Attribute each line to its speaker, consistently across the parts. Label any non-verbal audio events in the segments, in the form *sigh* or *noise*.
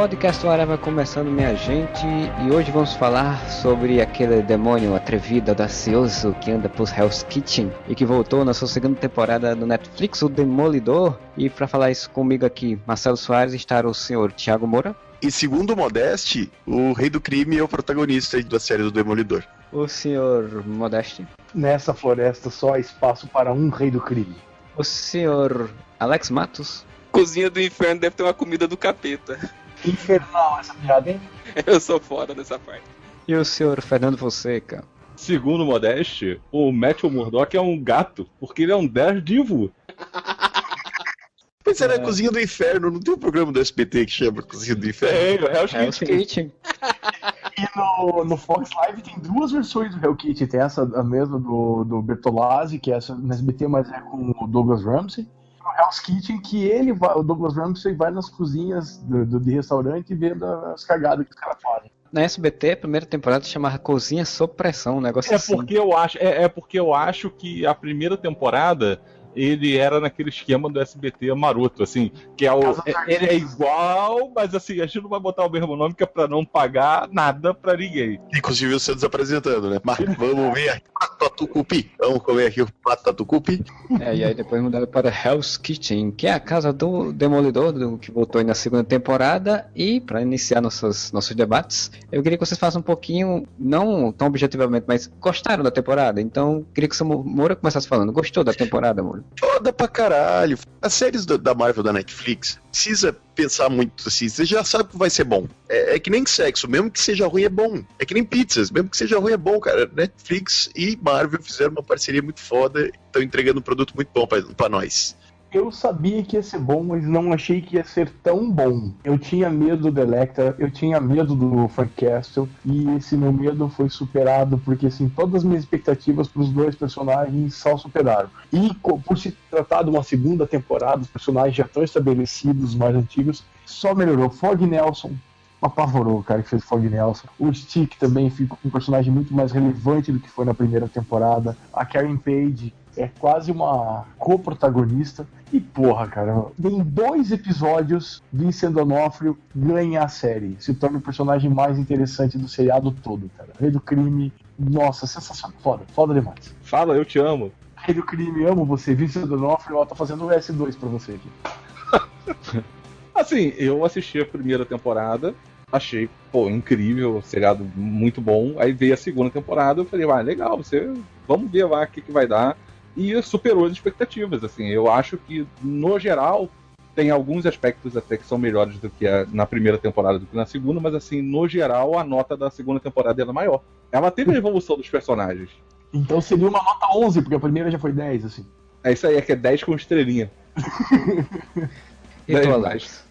Speaker 1: Podcast Areva começando, minha gente, e hoje vamos falar sobre aquele demônio atrevido, audacioso que anda por Hell's Kitchen e que voltou na sua segunda temporada no Netflix, o Demolidor. E para falar isso comigo aqui, Marcelo Soares, está o senhor Thiago Moura.
Speaker 2: E segundo o Modeste, o Rei do Crime é o protagonista da série do Demolidor.
Speaker 1: O senhor Modeste.
Speaker 3: Nessa floresta só há espaço para um Rei do Crime.
Speaker 1: O senhor Alex Matos.
Speaker 4: Cozinha do Inferno deve ter uma comida do capeta.
Speaker 3: Infernal essa piada, hein? *laughs*
Speaker 4: Eu sou fora dessa parte.
Speaker 1: E o senhor Fernando Fonseca?
Speaker 5: Segundo o Modeste, o Matthew Murdock é um gato, porque ele é um Daredevil. *laughs*
Speaker 2: Mas era é. a Cozinha do Inferno, não tem um programa do SBT que chama Cozinha do Inferno?
Speaker 5: É, o Hell's Kitchen.
Speaker 3: E no, no Fox Live tem duas versões do Hell Kitchen. Tem essa, a mesma do, do Bertolazzi, que é essa no SBT, mas é com o Douglas Ramsey. Hell's Kitchen que ele vai, o Douglas Ramsey vai nas cozinhas do, do, de restaurante e vendo as cagadas que os caras fazem.
Speaker 1: Na SBT, a primeira temporada chamava Cozinha Sob Pressão, um negócio
Speaker 5: é
Speaker 1: assim.
Speaker 5: Porque eu acho, é, é porque eu acho que a primeira temporada ele era naquele esquema do SBT maroto, assim, que é o. Ele é igual, mas assim, a gente não vai botar o mesmo nome que é pra não pagar nada pra ninguém.
Speaker 2: Inclusive você desapresentando, né? Mas vamos ver aqui Patatucupi. Vamos comer aqui o Patatucupi.
Speaker 1: É, e aí depois mudaram para Hell's Kitchen, que é a casa do Demolidor, do, que voltou aí na segunda temporada. E para iniciar nossos, nossos debates, eu queria que vocês façam um pouquinho, não tão objetivamente, mas gostaram da temporada. Então, queria que o Moura começasse falando. Gostou da temporada, Moura?
Speaker 2: Foda pra caralho. As séries do, da Marvel da Netflix precisa pensar muito assim. Você já sabe que vai ser bom. É, é, que nem sexo, mesmo que seja ruim é bom. É que nem pizzas, mesmo que seja ruim é bom, cara. Netflix e Marvel fizeram uma parceria muito foda, estão entregando um produto muito bom pra nós.
Speaker 3: Eu sabia que ia ser bom, mas não achei que ia ser tão bom. Eu tinha medo do Electra, eu tinha medo do Frank Castle, e esse meu medo foi superado, porque assim, todas as minhas expectativas para os dois personagens só superaram. E por se tratar de uma segunda temporada, os personagens já estão estabelecidos, mais antigos, só melhorou. Fog Nelson, apavorou o cara que fez Fog Nelson. O Stick também ficou um personagem muito mais relevante do que foi na primeira temporada. A Karen Page é quase uma co-protagonista. E porra, cara, em dois episódios, Vincent D'Onofrio ganha a série. Se torna o personagem mais interessante do seriado todo, cara. Rei do crime, nossa, sensacional. Foda, foda demais.
Speaker 5: Fala, eu te amo.
Speaker 3: Rei do crime, amo você. Vincent D'Onofrio, ó, tá fazendo o S2 pra você aqui. *laughs*
Speaker 5: assim, eu assisti a primeira temporada, achei, pô, incrível, seriado muito bom. Aí veio a segunda temporada, eu falei, ah, legal, você, vamos ver lá o que, que vai dar e superou as expectativas. Assim, eu acho que no geral tem alguns aspectos até que são melhores do que a, na primeira temporada do que na segunda, mas assim, no geral a nota da segunda temporada é maior. Ela teve a evolução dos personagens.
Speaker 3: Então seria uma nota 11, porque a primeira já foi 10, assim.
Speaker 5: É isso aí, é que é 10 com estrelinha.
Speaker 1: e tu, Alex?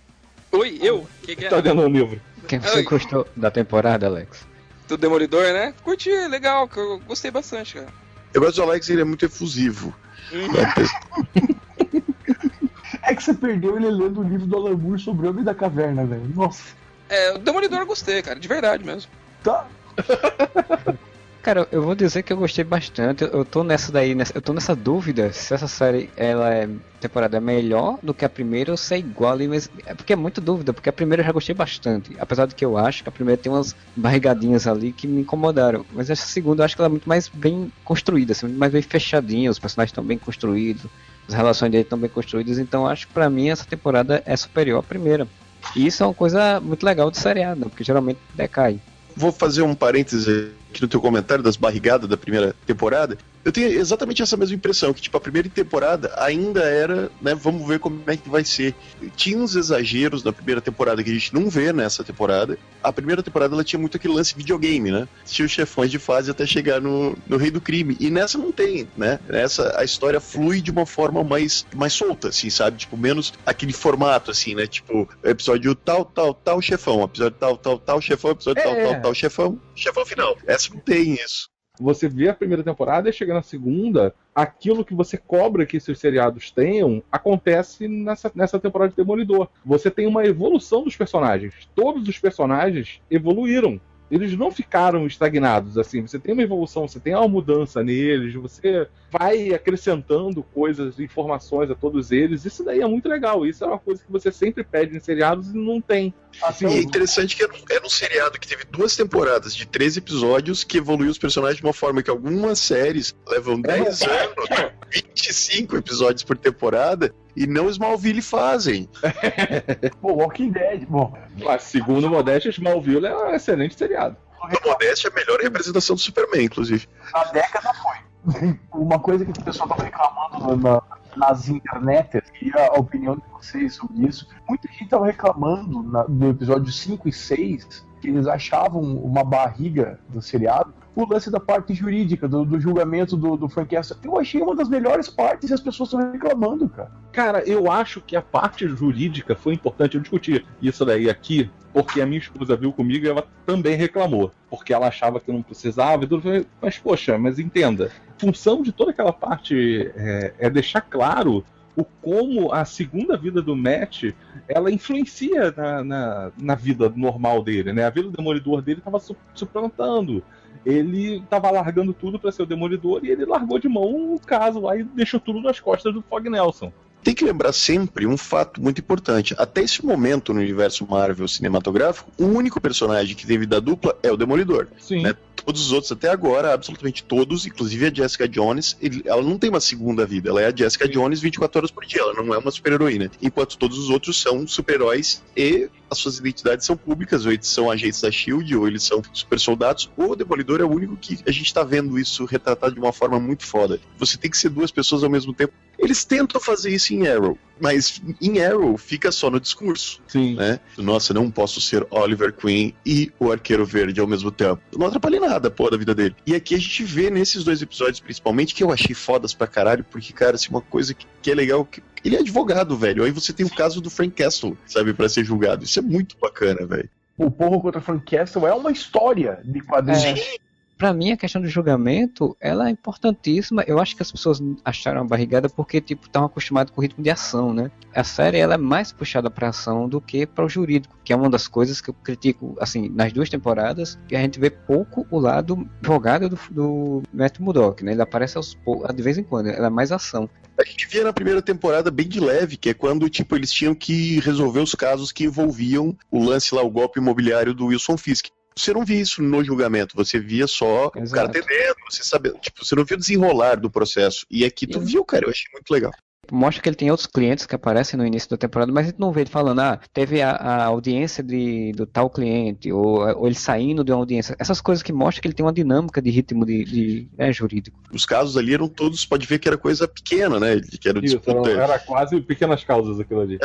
Speaker 4: Oi, eu? Que que é?
Speaker 5: Tá dando um livro.
Speaker 1: Quem você Oi. gostou da temporada, Alex?
Speaker 4: Do Demolidor, né? Curti, legal, eu gostei bastante, cara.
Speaker 2: Eu gosto do Alex, ele é muito efusivo. *laughs*
Speaker 3: é que você perdeu ele lendo o livro do Alan Moore sobre o Homem da Caverna, velho. Nossa.
Speaker 4: É, o Demolidor eu gostei, cara, de verdade mesmo.
Speaker 3: Tá. *laughs*
Speaker 1: Cara, eu vou dizer que eu gostei bastante. Eu tô nessa daí, nessa, eu tô nessa dúvida se essa série ela é temporada é melhor do que a primeira ou se é igual ali, mas é porque é muita dúvida, porque a primeira eu já gostei bastante. Apesar de que eu acho que a primeira tem umas barrigadinhas ali que me incomodaram, mas essa segunda eu acho que ela é muito mais bem construída, assim, muito mais bem fechadinha, os personagens estão bem construídos, as relações dele estão bem construídas, então acho que para mim essa temporada é superior à primeira. E isso é uma coisa muito legal do seriado, porque geralmente decai
Speaker 2: vou fazer um parêntese no teu comentário das barrigadas da primeira temporada. Eu tenho exatamente essa mesma impressão, que tipo, a primeira temporada ainda era, né, vamos ver como é que vai ser. Tinha uns exageros na primeira temporada que a gente não vê nessa temporada. A primeira temporada ela tinha muito aquele lance videogame, né? Tinha os chefões de fase até chegar no, no rei do crime. E nessa não tem, né? Nessa a história flui de uma forma mais, mais solta, assim, sabe? Tipo, menos aquele formato, assim, né? Tipo, episódio tal, tal, tal, chefão. Episódio tal, tal, tal, chefão. Episódio
Speaker 5: É.
Speaker 2: tal, tal, tal, chefão. Chefão final. Essa não tem isso.
Speaker 5: Você vê a primeira temporada e chega na segunda, aquilo que você cobra que esses seriados tenham acontece nessa, nessa temporada de Demolidor. Você tem uma evolução dos personagens. Todos os personagens evoluíram. Eles não ficaram estagnados assim. Você tem uma evolução, você tem uma mudança neles, você vai acrescentando coisas, informações a todos eles. Isso daí é muito legal. Isso é uma coisa que você sempre pede em seriados e não tem.
Speaker 2: E é interessante que era, um- era um seriado que teve duas temporadas de 13 episódios que evoluiu os personagens de uma forma que algumas séries levam 10 anos, 25 episódios por temporada, e não Smallville fazem. *laughs*
Speaker 3: Pô, Walking Dead, bom.
Speaker 5: Mas, segundo Modéstia, Smallville é um excelente seriado.
Speaker 2: A Modéstia é a melhor representação do Superman, inclusive.
Speaker 3: Na década foi. Uma coisa que o pessoal tava reclamando na- nas internet, e a opinião de vocês sobre isso, muita gente tava reclamando na- do episódio 5 e 6 que eles achavam uma barriga do seriado o lance da parte jurídica, do, do julgamento do, do Frank Castle. Eu achei uma das melhores partes e as pessoas estão reclamando, cara.
Speaker 5: Cara, eu acho que a parte jurídica foi importante eu discutir isso daí aqui, porque a minha esposa viu comigo e ela também reclamou, porque ela achava que não precisava e falei, Mas, poxa, mas entenda, função de toda aquela parte é, é deixar claro o como a segunda vida do Matt ela influencia na, na, na vida normal dele, né? A vida do demolidor dele estava suplantando. Ele estava largando tudo para ser o demolidor e ele largou de mão o caso lá e deixou tudo nas costas do Fog Nelson.
Speaker 2: Tem que lembrar sempre um fato muito importante. Até esse momento no universo Marvel cinematográfico, o único personagem que teve vida dupla é o Demolidor.
Speaker 5: Sim.
Speaker 2: Né? Todos os outros até agora, absolutamente todos, inclusive a Jessica Jones, ele- ela não tem uma segunda vida. Ela é a Jessica Jones 24 horas por dia. Ela não é uma super-heroína. Enquanto todos os outros são super-heróis e as suas identidades são públicas. Ou eles são agentes da SHIELD, ou eles são super soldados. O Demolidor é o único que a gente tá vendo isso retratado de uma forma muito foda. Você tem que ser duas pessoas ao mesmo tempo. Eles tentam fazer isso em Arrow, mas em Arrow fica só no discurso
Speaker 5: Sim.
Speaker 2: né? Nossa, não posso ser Oliver Queen e o Arqueiro Verde ao mesmo tempo. Não atrapalhei nada, pô, da vida dele. E aqui a gente vê nesses dois episódios, principalmente, que eu achei fodas pra caralho, porque, cara, assim, uma coisa que, que é legal, que ele é advogado, velho. Aí você tem o caso do Frank Castle, sabe, pra ser julgado. Isso é muito bacana, velho.
Speaker 3: O Porro contra Frank Castle é uma história de quadrinhos.
Speaker 1: É. Pra mim, a questão do julgamento, ela é importantíssima. Eu acho que as pessoas acharam a barrigada porque, tipo, estavam acostumadas com o ritmo de ação, né? A série, ela é mais puxada pra ação do que para o jurídico, que é uma das coisas que eu critico, assim, nas duas temporadas, que a gente vê pouco o lado advogado do, do Matt Murdock, né? Ele aparece aos de vez em quando, ela é mais ação.
Speaker 2: A gente via na primeira temporada bem de leve, que é quando, tipo, eles tinham que resolver os casos que envolviam o lance lá, o golpe imobiliário do Wilson Fisk. Você não via isso no julgamento, você via só o cara
Speaker 1: Exato.
Speaker 2: atendendo, você sabia, tipo, você não via o desenrolar do processo. E aqui tu
Speaker 1: Sim.
Speaker 2: viu, cara, eu achei muito legal.
Speaker 1: Mostra que ele tem outros clientes que aparecem no início da temporada, mas a gente não vê ele falando, ah, teve a, a audiência de, do tal cliente, ou, ou ele saindo de uma audiência. Essas coisas que mostram que ele tem uma dinâmica de ritmo de, de né, jurídico.
Speaker 2: Os casos ali eram todos, pode ver que era coisa pequena, né? Que era
Speaker 5: Isso,
Speaker 2: disputa.
Speaker 5: era, era quase pequenas causas aquilo ali.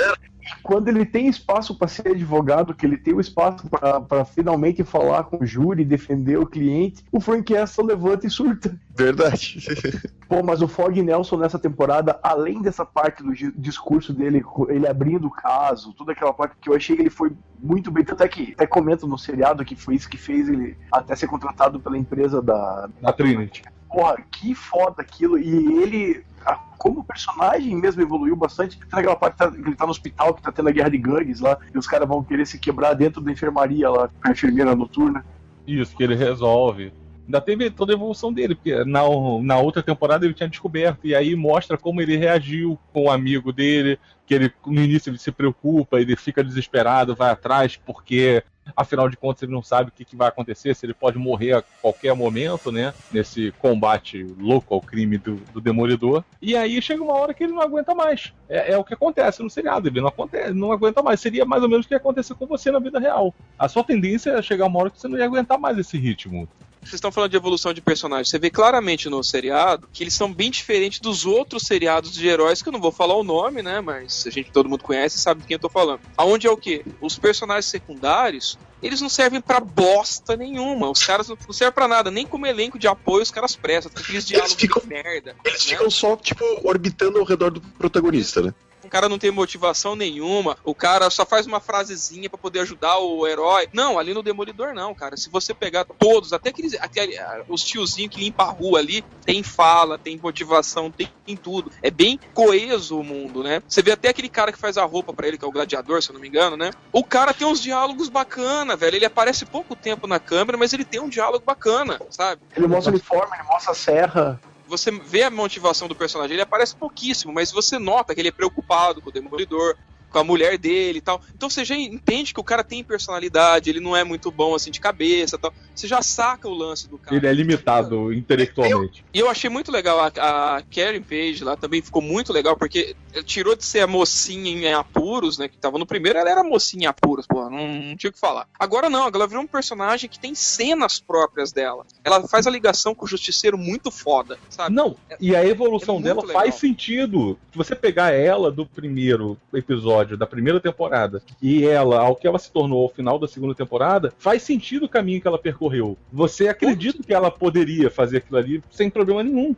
Speaker 3: Quando ele tem espaço para ser advogado, que ele tem o espaço para finalmente falar com o júri e defender o cliente, o Frank Castle levanta e surta.
Speaker 2: Verdade. *laughs*
Speaker 3: Pô, mas o Fog Nelson nessa temporada, além dessa parte do discurso dele, ele abrindo o caso, toda aquela parte que eu achei que ele foi muito bem, tanto é que até comenta no seriado que foi isso que fez ele até ser contratado pela empresa da,
Speaker 5: Na Trinity.
Speaker 3: porra, que foda aquilo. E ele, a- como personagem mesmo, evoluiu bastante. Tem aquela parte que tá- ele tá no hospital, que tá tendo a guerra de gangues lá, e os caras vão querer se quebrar dentro da enfermaria lá, com a enfermeira noturna.
Speaker 5: Isso, que ele resolve. Ainda teve toda a evolução dele, porque na, na outra temporada ele tinha descoberto, e aí mostra como ele reagiu com o amigo dele, que ele no início ele se preocupa, ele fica desesperado, vai atrás, porque afinal de contas ele não sabe o que, que vai acontecer, se ele pode morrer a qualquer momento, né? Nesse combate louco ao crime do, do Demolidor. E aí chega uma hora que ele não aguenta mais. É, é o que acontece no seriado, ele não, acontece, não aguenta mais. Seria mais ou menos o que ia acontecer com você na vida real. A sua tendência é chegar uma hora que você não ia aguentar mais esse ritmo.
Speaker 4: Vocês estão falando de evolução de personagens. Você vê claramente no seriado que eles são bem diferentes dos outros seriados de heróis, que eu não vou falar o nome, né? Mas a gente todo mundo conhece e sabe de quem eu tô falando. Aonde é o quê? Os personagens secundários eles não servem pra bosta nenhuma. Os caras não servem pra nada. Nem como elenco de apoio os caras prestam. Aqueles diálogos
Speaker 2: ficam-
Speaker 4: de merda.
Speaker 2: Eles
Speaker 4: né?
Speaker 2: ficam só, tipo, orbitando ao redor do protagonista, né?
Speaker 4: Cara não tem motivação nenhuma. O cara só faz uma frasezinha pra poder ajudar o herói. Não, ali no Demolidor não, cara. Se você pegar todos, até aqueles. Até, ah, os tiozinhos que limpam a rua ali, tem fala, tem motivação, tem, tem tudo. É bem coeso o mundo, né? Você vê até aquele cara que faz a roupa pra ele, que é o gladiador, se eu não me engano, né? O cara tem uns diálogos bacana, velho. Ele aparece pouco tempo na câmera, mas ele tem um diálogo bacana, sabe?
Speaker 3: Ele mostra o uniforme, ele mostra a serra.
Speaker 4: Você vê a motivação do personagem, ele aparece pouquíssimo, mas você nota que ele é preocupado com o Demolidor, com a mulher dele e tal. Então você já entende que o cara tem personalidade, ele não é muito bom assim de cabeça e tal. Você já saca o lance do cara.
Speaker 5: Ele é limitado intelectualmente.
Speaker 4: E eu achei muito legal a, a Karen Page lá, também ficou muito legal, porque tirou de ser a mocinha em apuros, né? Que tava no primeiro, ela era mocinha em apuros, porra, não, não tinha o que falar. Agora não, ela virou um personagem que tem cenas próprias dela. Ela faz a ligação com o justiceiro muito foda, sabe?
Speaker 5: Não, e a evolução
Speaker 4: É muito
Speaker 5: dela
Speaker 4: legal.
Speaker 5: faz sentido. Se você pegar ela do primeiro episódio, da primeira temporada, e ela, ao que ela se tornou ao final da segunda temporada, faz sentido o caminho que ela percorreu. Você acredita que ela poderia fazer aquilo ali sem problema nenhum.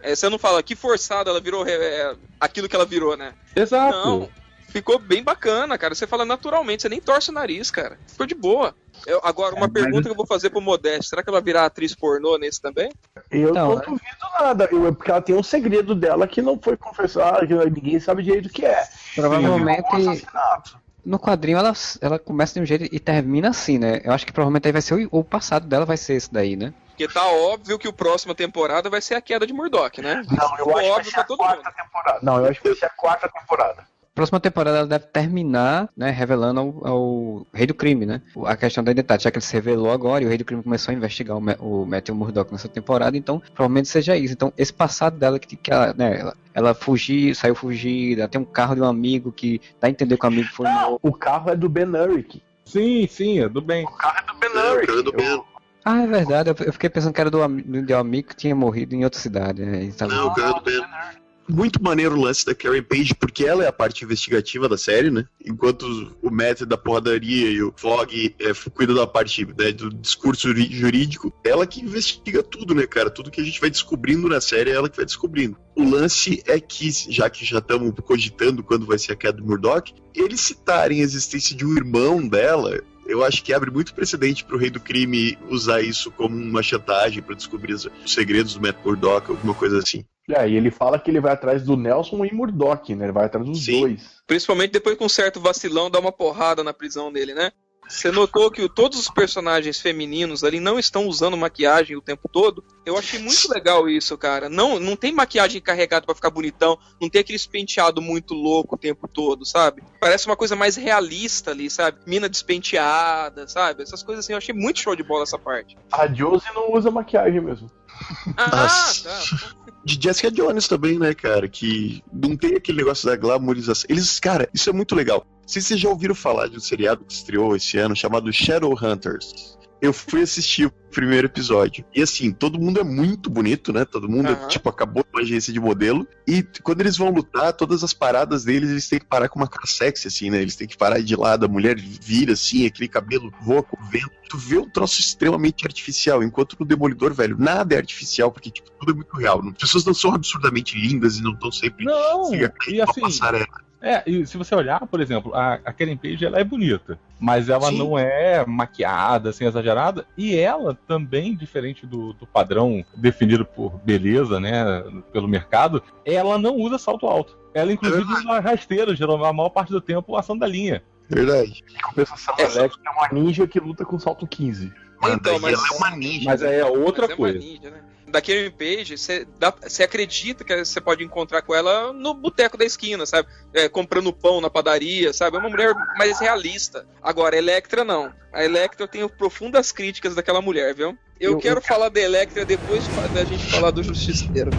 Speaker 4: É, você não fala que forçada ela virou é, aquilo que ela virou, né?
Speaker 5: Exato.
Speaker 4: Não, ficou bem bacana, cara. Você fala naturalmente, você nem torce o nariz, cara. Ficou de boa. Eu- agora, uma
Speaker 5: É, mas-
Speaker 4: pergunta que eu vou fazer pro Modesto: será que ela virar atriz pornô nesse também?
Speaker 3: Eu
Speaker 1: Então,
Speaker 3: não
Speaker 1: né?
Speaker 3: duvido nada, eu- porque ela tem um segredo dela que não foi confessado, que ninguém sabe direito o que é.
Speaker 1: Provavelmente,
Speaker 3: Um assassinato.
Speaker 1: no quadrinho ela, ela começa de um jeito e termina assim, né? Eu acho que provavelmente aí vai ser o, o passado dela vai ser esse daí, né?
Speaker 4: Porque tá óbvio que o próxima temporada vai ser a queda de Murdoch, né?
Speaker 3: Não, eu
Speaker 4: Ficou
Speaker 3: acho que vai ser a quarta
Speaker 4: mundo.
Speaker 3: temporada. Não, eu acho que vai ser a quarta temporada.
Speaker 1: Próxima temporada ela deve terminar, né, revelando ao, ao Rei do Crime, né? A questão da identidade, já que ele se revelou agora e o Rei do Crime começou a investigar o, o Matthew Murdock nessa temporada, então provavelmente seja isso. Então, esse passado dela, que, que ela, né, ela, ela fugiu, saiu fugida, tem um carro de um amigo que dá a entender que o amigo foi morto.
Speaker 3: O carro é do Ben Urich.
Speaker 5: Sim, sim, é do bem.
Speaker 3: O carro é do Ben
Speaker 2: É, o
Speaker 3: Urich.
Speaker 2: carro é do Ben.
Speaker 3: Eu-
Speaker 1: Ah, é verdade, eu, fiquei pensando que era do, ami- do amigo que tinha morrido em outra cidade. Né? tava-
Speaker 2: Não, o cara do Ben. Muito maneiro o lance da Karen Page, porque ela é a parte investigativa da série, né? Enquanto o Matt é da porradaria e o Fog é, cuida da parte né, do discurso jurídico, ela que investiga tudo, né, cara? Tudo que a gente vai descobrindo na série é ela que vai descobrindo. O lance é que, já que já estamos cogitando quando vai ser a queda do Murdoch, eles citarem a existência de um irmão dela. Eu acho que abre muito precedente pro rei do crime usar isso como uma chantagem pra descobrir os os segredos do Matt Murdock, alguma coisa assim.
Speaker 3: É, e ele fala que ele vai atrás do Nelson e Murdoch, né? Ele vai atrás dos
Speaker 2: Sim.
Speaker 3: dois.
Speaker 4: Principalmente depois que um certo vacilão dá uma porrada na prisão dele, né? Você notou que todos os personagens femininos ali não estão usando maquiagem o tempo todo? Eu achei muito legal isso, cara. Não, não tem maquiagem carregada pra ficar bonitão, não tem aquele penteado muito louco o tempo todo, sabe? Parece uma coisa mais realista ali, sabe? Mina despenteada, sabe? Essas coisas assim, eu achei muito show de bola essa parte.
Speaker 3: A Josie não usa maquiagem mesmo.
Speaker 4: Ah, tá.
Speaker 2: de Jessica Jones também, né, cara? Que não tem aquele negócio da glamorização. Eles, cara, isso é muito legal. Se vocês já ouviram falar de um seriado que estreou esse ano chamado Shadowhunters. Eu fui assistir o primeiro episódio. E assim, todo mundo é muito bonito, né? Todo mundo,
Speaker 4: Aham.
Speaker 2: tipo, acabou uma agência de modelo. E quando eles vão lutar, todas as paradas deles, eles têm que parar com uma cara sexy, assim, né? Eles têm que parar de lado, a mulher vira, assim, aquele cabelo voa com o vento. Tu vê um troço extremamente artificial, enquanto no Demolidor, velho, nada é artificial, porque, tipo, tudo é muito real. As pessoas não são absurdamente lindas e não estão sempre
Speaker 5: Não, e assim,
Speaker 2: passarela.
Speaker 5: É, e se você olhar, por exemplo, a, a Karen Page ela é bonita, mas ela
Speaker 2: Sim.
Speaker 5: não é maquiada, assim, exagerada, e ela também, diferente do, do padrão definido por beleza, né, pelo mercado, ela não usa salto alto. Ela, inclusive,
Speaker 2: verdade.
Speaker 5: usa rasteira, geralmente, a maior parte do tempo, a sandalinha.
Speaker 2: Verdade.
Speaker 3: Em compensação,
Speaker 4: É.
Speaker 3: a Alex é uma ninja que luta com salto 15.
Speaker 2: Mano,
Speaker 4: Então,
Speaker 2: daí
Speaker 4: mas-
Speaker 2: ela é uma ninja.
Speaker 5: Mas aí é outra
Speaker 4: Mas é uma
Speaker 5: coisa.
Speaker 4: ninja, né? Da Karen Page, você acredita que você pode encontrar com ela no boteco da esquina, sabe? É, comprando pão na padaria, sabe? É uma mulher mais realista. Agora, a Electra não. A Electra eu tenho profundas críticas daquela mulher, viu? Eu,
Speaker 3: Eu-
Speaker 4: quero
Speaker 3: eu-
Speaker 4: falar da Electra depois da gente falar do Justiceiro.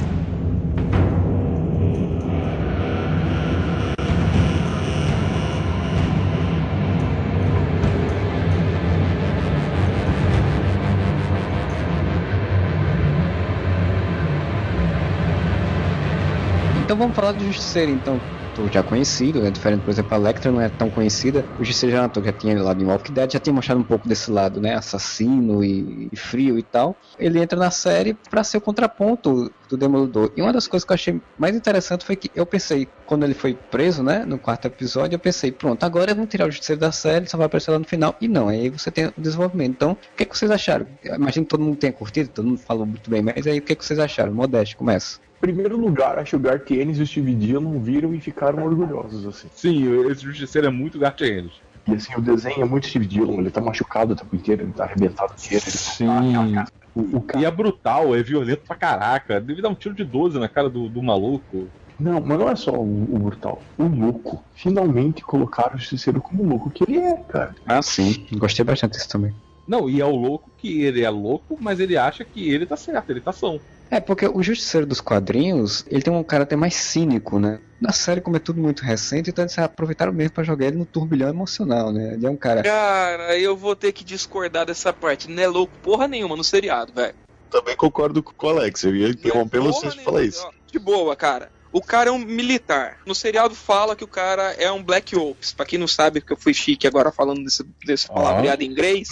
Speaker 1: Vamos falar do Justiceiro, então já conhecido, né? Diferente, por exemplo, a Electra não é tão conhecida. O Justiceiro já é já tinha lá em Walking Dead, já tinha mostrado um pouco desse lado, né? Assassino e, e frio e tal. Ele entra na série para ser o contraponto do Demolidor. E uma das coisas que eu achei mais interessante foi que eu pensei, quando ele foi preso, né? No quarto episódio, eu pensei, pronto, agora vão tirar o Justiceiro da série, só vai aparecer lá no final. E não, aí você tem o desenvolvimento. Então, o que, é que vocês acharam? Eu imagino que todo mundo tenha curtido, todo mundo falou muito bem, mas aí o que, é que vocês acharam? Modeste, começa
Speaker 3: primeiro lugar, acho que o Gartienes e o Steve Dillon viram e ficaram orgulhosos, assim.
Speaker 5: Sim, esse Justiceiro é muito Gartienes.
Speaker 3: E assim, o desenho é muito Steve Dillon, ele tá machucado o tempo inteiro, ele tá arrebentado inteiro. Ele
Speaker 5: Sim. Tá, o, o cara... E é brutal, é violento pra caraca. Deve dar um tiro de 12 na cara do, do maluco.
Speaker 3: Não, mas não é só o, o brutal. O louco. Finalmente colocaram o Justiceiro como louco que ele é, cara.
Speaker 1: Ah, sim. Gostei bastante disso também.
Speaker 5: Não, e é o louco que ele é louco, mas ele acha que ele tá certo, ele tá são.
Speaker 1: É, porque o Justiceiro dos quadrinhos, ele tem um caráter mais cínico, né? Na série, como é tudo muito recente, então eles aproveitaram mesmo pra jogar ele no turbilhão emocional, né? Ele é um cara.
Speaker 4: Cara, eu vou ter que discordar dessa parte. Não é louco porra nenhuma no seriado, velho.
Speaker 2: Também concordo com o Alex. Eu ia interromper vocês pra falar isso.
Speaker 4: De boa, cara. O cara é um militar. No seriado fala que o cara é um Black Ops. Pra quem não sabe, porque eu fui chique agora falando desse, desse palavreado em inglês.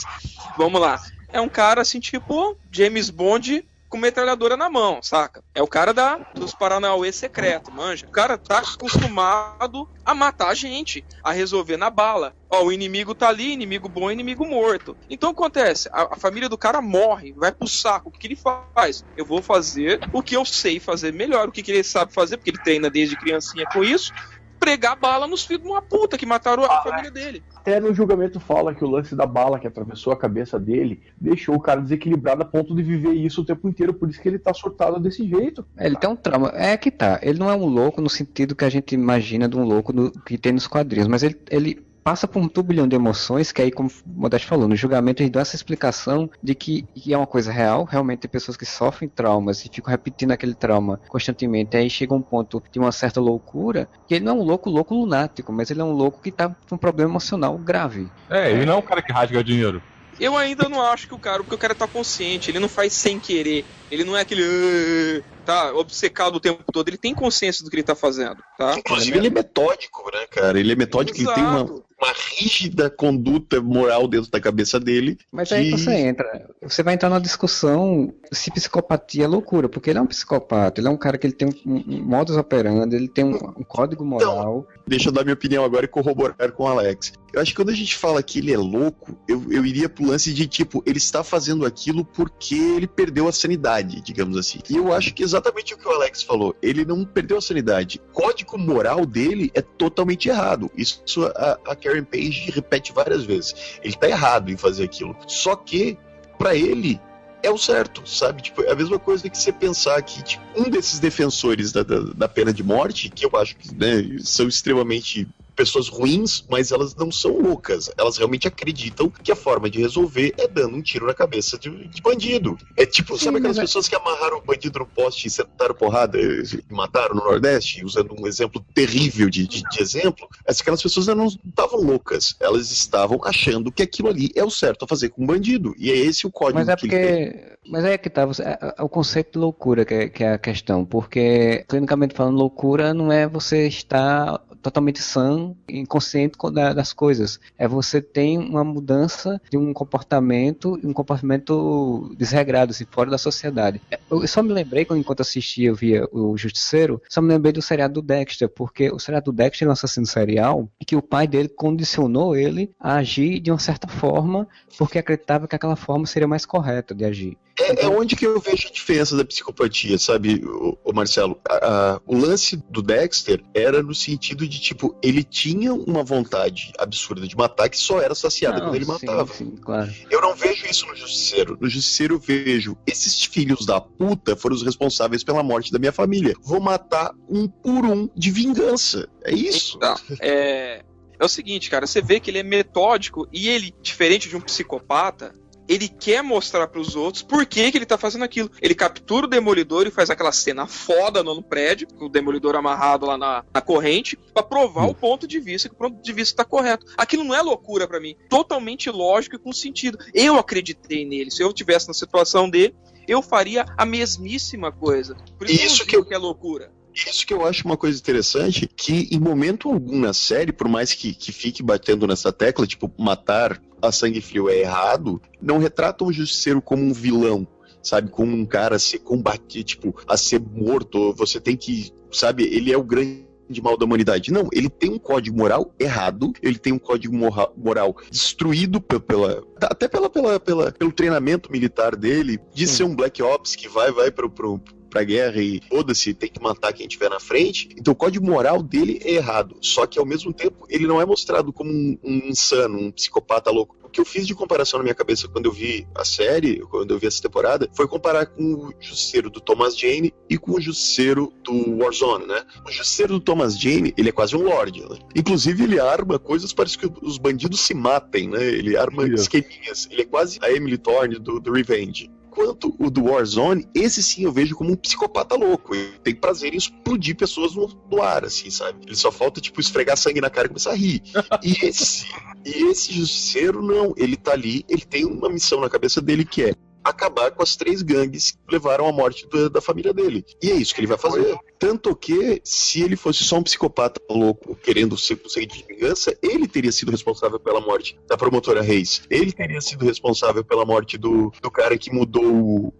Speaker 4: Vamos lá. É um cara assim, tipo James Bond com metralhadora na mão, saca? É o cara da, dos Paranauê secreto, manja. O cara tá acostumado a matar a gente, a resolver na bala. Ó, o inimigo tá ali, inimigo bom, inimigo morto. Então acontece, a, a família do cara morre, vai pro saco. O que, que, ele faz? Eu vou fazer o que eu sei fazer melhor, o que, que ele sabe fazer, porque ele treina desde criancinha com isso pregar bala nos filhos de uma puta que mataram a ah, família dele.
Speaker 3: Até no julgamento fala que o lance da bala que atravessou a cabeça dele deixou o cara desequilibrado a ponto de viver isso o tempo inteiro, por isso que ele tá surtado desse jeito.
Speaker 1: É, ele tem um trauma. É que tá. Ele não é um louco no sentido que a gente imagina de um louco no, que tem nos quadrinhos, mas ele, ele passa por um turbilhão de emoções, que aí, como o Modesto falou, no julgamento ele dá essa explicação de que, é uma coisa real, realmente tem pessoas que sofrem traumas e ficam repetindo aquele trauma constantemente, aí chega um ponto de uma certa loucura, que ele não é um louco, louco lunático, mas ele é um louco que tá com um problema emocional grave.
Speaker 5: É, ele não é um cara que rasga dinheiro.
Speaker 4: Eu ainda não acho que o cara, porque o cara tá consciente, ele não faz sem querer, ele não é aquele tá obcecado o tempo todo, ele tem consciência do que ele tá fazendo, tá?
Speaker 2: Inclusive ele é metódico, né, cara? Ele é metódico, Exato. ele tem uma, uma rígida conduta moral dentro da cabeça dele.
Speaker 1: Mas que... aí você entra, você vai entrar na discussão se psicopatia é loucura, porque ele é um psicopata, ele é um cara que ele tem um, um modus operandi, ele tem um, um código então, moral.
Speaker 2: Então, deixa eu dar minha opinião agora e corroborar com o Alex. Eu acho que quando a gente fala que ele é louco, eu, eu iria pro lance de tipo, ele está fazendo aquilo porque ele perdeu a sanidade, digamos assim. E eu acho que exatamente o que o Alex falou, ele não perdeu a sanidade. O código moral dele é totalmente errado. Isso a, a Karen Page repete várias vezes. Ele tá errado em fazer aquilo. Só que, para ele, é o certo, sabe? Tipo, é a mesma coisa que você pensar que tipo, um desses defensores da, da, da, pena de morte, que eu acho que né, são extremamente pessoas ruins, mas elas não são loucas. Elas realmente acreditam que a forma de resolver é dando um tiro na cabeça de, de bandido. É tipo, Sim, sabe aquelas pessoas que amarraram o bandido no poste e sentaram porrada e mataram no Nordeste, usando um exemplo terrível de, de, de exemplo? Aquelas pessoas não estavam loucas. Elas estavam achando que aquilo ali é o certo a fazer com um bandido. E é esse o código
Speaker 1: mas é porque... Mas é que tá, você, é, é, o conceito de loucura que é, que é a questão, porque clinicamente falando, loucura não é você estar totalmente sã, inconsciente das coisas. É você tem uma mudança de um comportamento, um comportamento desregrado, assim, fora da sociedade. Eu só me lembrei, enquanto assistia, eu via o Justiceiro, só me lembrei do seriado do Dexter, porque o seriado do Dexter é um assassino serial e que o pai dele condicionou ele a agir de uma certa forma, porque acreditava que aquela forma seria mais correta de agir.
Speaker 2: É, é, onde que eu vejo a diferença da psicopatia, sabe, o Marcelo? A, a, o lance do Dexter era no sentido de, tipo, ele tinha uma vontade absurda de matar que só era saciada não, quando ele sim, matava. Sim, claro. Eu não vejo isso no Justiceiro. No Justiceiro eu vejo esses filhos da puta foram os responsáveis pela morte da minha família. Vou matar um por um de vingança. É isso.
Speaker 4: Então, é, é o seguinte, cara, você vê que ele é metódico e ele, diferente de um psicopata, ele quer mostrar para os outros por que, que ele tá fazendo aquilo. Ele captura o Demolidor e faz aquela cena foda no prédio, com o Demolidor amarrado lá na, na corrente, para provar hum. o ponto de vista, que o ponto de vista tá correto. Aquilo não é loucura para mim. Totalmente lógico e com sentido. Eu acreditei nele. Se eu tivesse na situação dele, eu faria a mesmíssima coisa.
Speaker 2: Por isso, isso que, eu...
Speaker 4: que é loucura
Speaker 2: Isso que eu acho uma coisa interessante, que em momento algum na série, por mais que, que fique batendo nessa tecla, tipo, matar a sangue frio é errado, não retratam o justiceiro como um vilão sabe? Como um cara a ser combatido, tipo, a ser morto. Você tem que, sabe? Ele é o grande mal da humanidade. Não, ele tem um código moral errado, ele tem um código moral destruído pela, até pela, pela, pela, pelo treinamento militar dele, de Sim. ser um Black Ops que vai, vai pro, pro, pra guerra e foda-se, tem que matar quem tiver na frente. Então o código moral dele é errado. Só que ao mesmo tempo ele não é mostrado como um, um insano, um psicopata louco. O que eu fiz de comparação na minha cabeça quando eu vi a série, quando eu vi essa temporada, foi comparar com o Justiceiro do Thomas Jane e com o Justiceiro do Warzone, né? O Justiceiro do Thomas Jane, ele é quase um Lorde, né? Inclusive, ele arma coisas para que os bandidos se matem, né? Ele arma yeah. esqueminhas. Ele é quase a Emily Thorne do, do Revenge. Enquanto o do Warzone, esse sim eu vejo como um psicopata louco. Ele tem prazer em explodir pessoas no, no ar, assim, sabe? Ele só falta, tipo, esfregar sangue na cara e começar a rir. E esse, e esse justiceiro, não. Ele tá ali, ele tem uma missão na cabeça dele que é acabar com as três gangues que levaram à morte da, da, família dele. E é isso que ele vai fazer. Tanto que, se ele fosse só um psicopata louco querendo ser conseguir de vingança, ele teria sido responsável pela morte da promotora Reis. Ele teria sido responsável pela morte do, do cara que mudou o,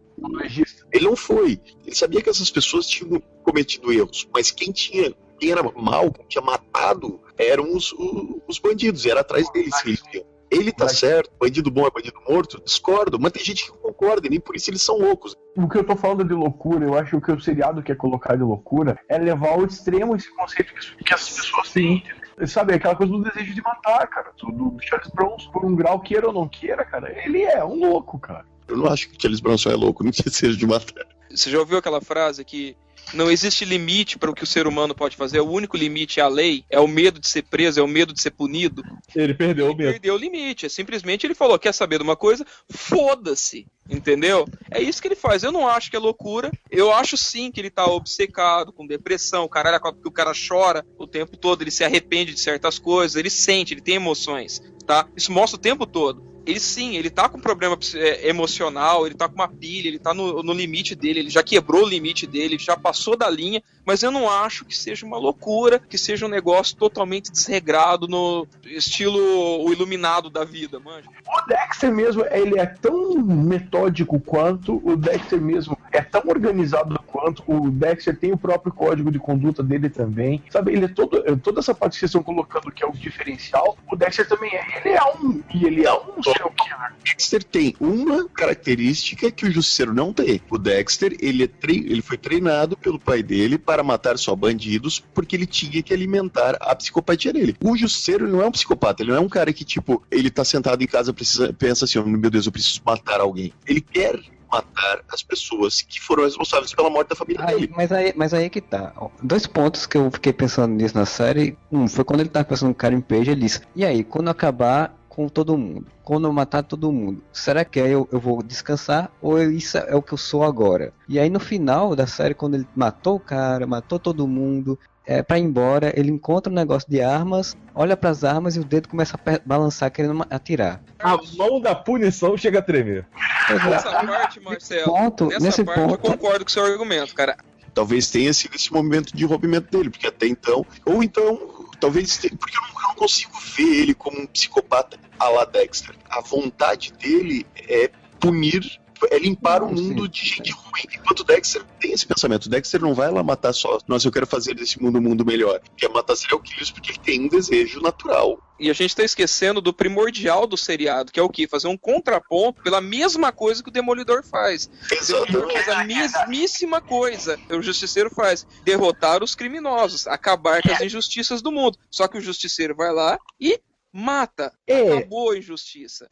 Speaker 2: ele não foi. Ele sabia que essas pessoas tinham cometido erros, mas quem tinha, quem era mal, quem tinha matado, eram os, os, os bandidos, e era atrás deles que eles iam. Ele tá Mas... certo, bandido bom é bandido morto, discordo, mas tem gente que concorda, e nem por isso eles são loucos.
Speaker 3: O que eu tô falando de loucura, eu acho que o seriado quer colocar de loucura é levar ao extremo esse conceito que as pessoas têm. Sabe, aquela coisa do desejo de matar, cara. Do Charles Bronson, por um grau, queira ou não queira, cara, ele é um louco, cara.
Speaker 2: Eu não acho que Charles Bronson é louco, *laughs* não desejo de matar.
Speaker 4: Você já ouviu aquela frase que não existe limite para o que o ser humano pode fazer. O único limite é a lei, é o medo de ser preso, é o medo de ser punido.
Speaker 5: Ele perdeu
Speaker 4: ele
Speaker 5: o medo.
Speaker 4: Perdeu o limite. É simplesmente ele falou: quer saber de uma coisa? Foda-se. Entendeu? É isso que ele faz. Eu não acho que é loucura. Eu acho sim que ele tá obcecado, com depressão, o caralho, que o cara chora o tempo todo, ele se arrepende de certas coisas, ele sente, ele tem emoções, tá? Isso mostra o tempo todo ele sim, ele tá com problema é, emocional, ele tá com uma pilha, ele tá no, no, limite dele, ele já quebrou o limite dele, já passou da linha, mas eu não acho que seja uma loucura, que seja um negócio totalmente desregrado no estilo o iluminado da vida, manja.
Speaker 3: O Dexter mesmo, ele é tão metódico quanto, o Dexter mesmo é tão organizado quanto, o Dexter tem o próprio código de conduta dele também, sabe, ele é todo, toda essa parte que vocês estão colocando que é o diferencial, o Dexter também é, ele é um, e ele é um
Speaker 2: o Dexter tem uma característica que o Justiceiro não tem. O Dexter, ele, é tre... ele foi treinado pelo pai dele para matar só bandidos porque ele tinha que alimentar a psicopatia dele. O Justiceiro não é um psicopata, ele não é um cara que, tipo, ele tá sentado em casa precisa pensa assim, oh, meu Deus, eu preciso matar alguém. Ele quer matar as pessoas que foram responsáveis pela morte da família
Speaker 1: aí,
Speaker 2: dele.
Speaker 1: Mas aí, mas aí é que tá. Dois pontos que eu fiquei pensando nisso na série. Um, foi quando ele tava pensando no Karen Page, ele disse, e aí, quando acabar com todo mundo. Quando eu matar todo mundo, será que eu, eu vou descansar ou eu, isso é o que eu sou agora? E aí no final da série, quando ele matou o cara, matou todo mundo, é, para ir embora, ele encontra um negócio de armas, olha para as armas e o dedo começa a balançar querendo atirar.
Speaker 5: A mão da punição chega a tremer.
Speaker 4: Nessa parte, Marcelo, ponto, nessa nesse parte ponto... eu concordo com o seu argumento, cara.
Speaker 2: Talvez tenha sido esse momento de rompimento dele, porque até então, ou então Talvez porque eu não, eu não, consigo ver ele como um psicopata a la Dexter. A vontade dele é punir, é limpar o mundo sim. de gente ruim. Enquanto Dexter tem esse pensamento. Dexter não vai lá matar só, nossa, eu quero fazer desse mundo um mundo melhor. Quer matar serial killers porque ele tem um desejo natural
Speaker 4: e a gente está esquecendo do primordial do seriado, que é o quê? Fazer um contraponto pela mesma coisa que o Demolidor faz.
Speaker 2: Exatamente.
Speaker 4: Faz a mesmíssima coisa que o Justiceiro faz. Derrotar os criminosos, acabar com as injustiças do mundo. Só que o Justiceiro vai lá e mata. É. Acabou a injustiça.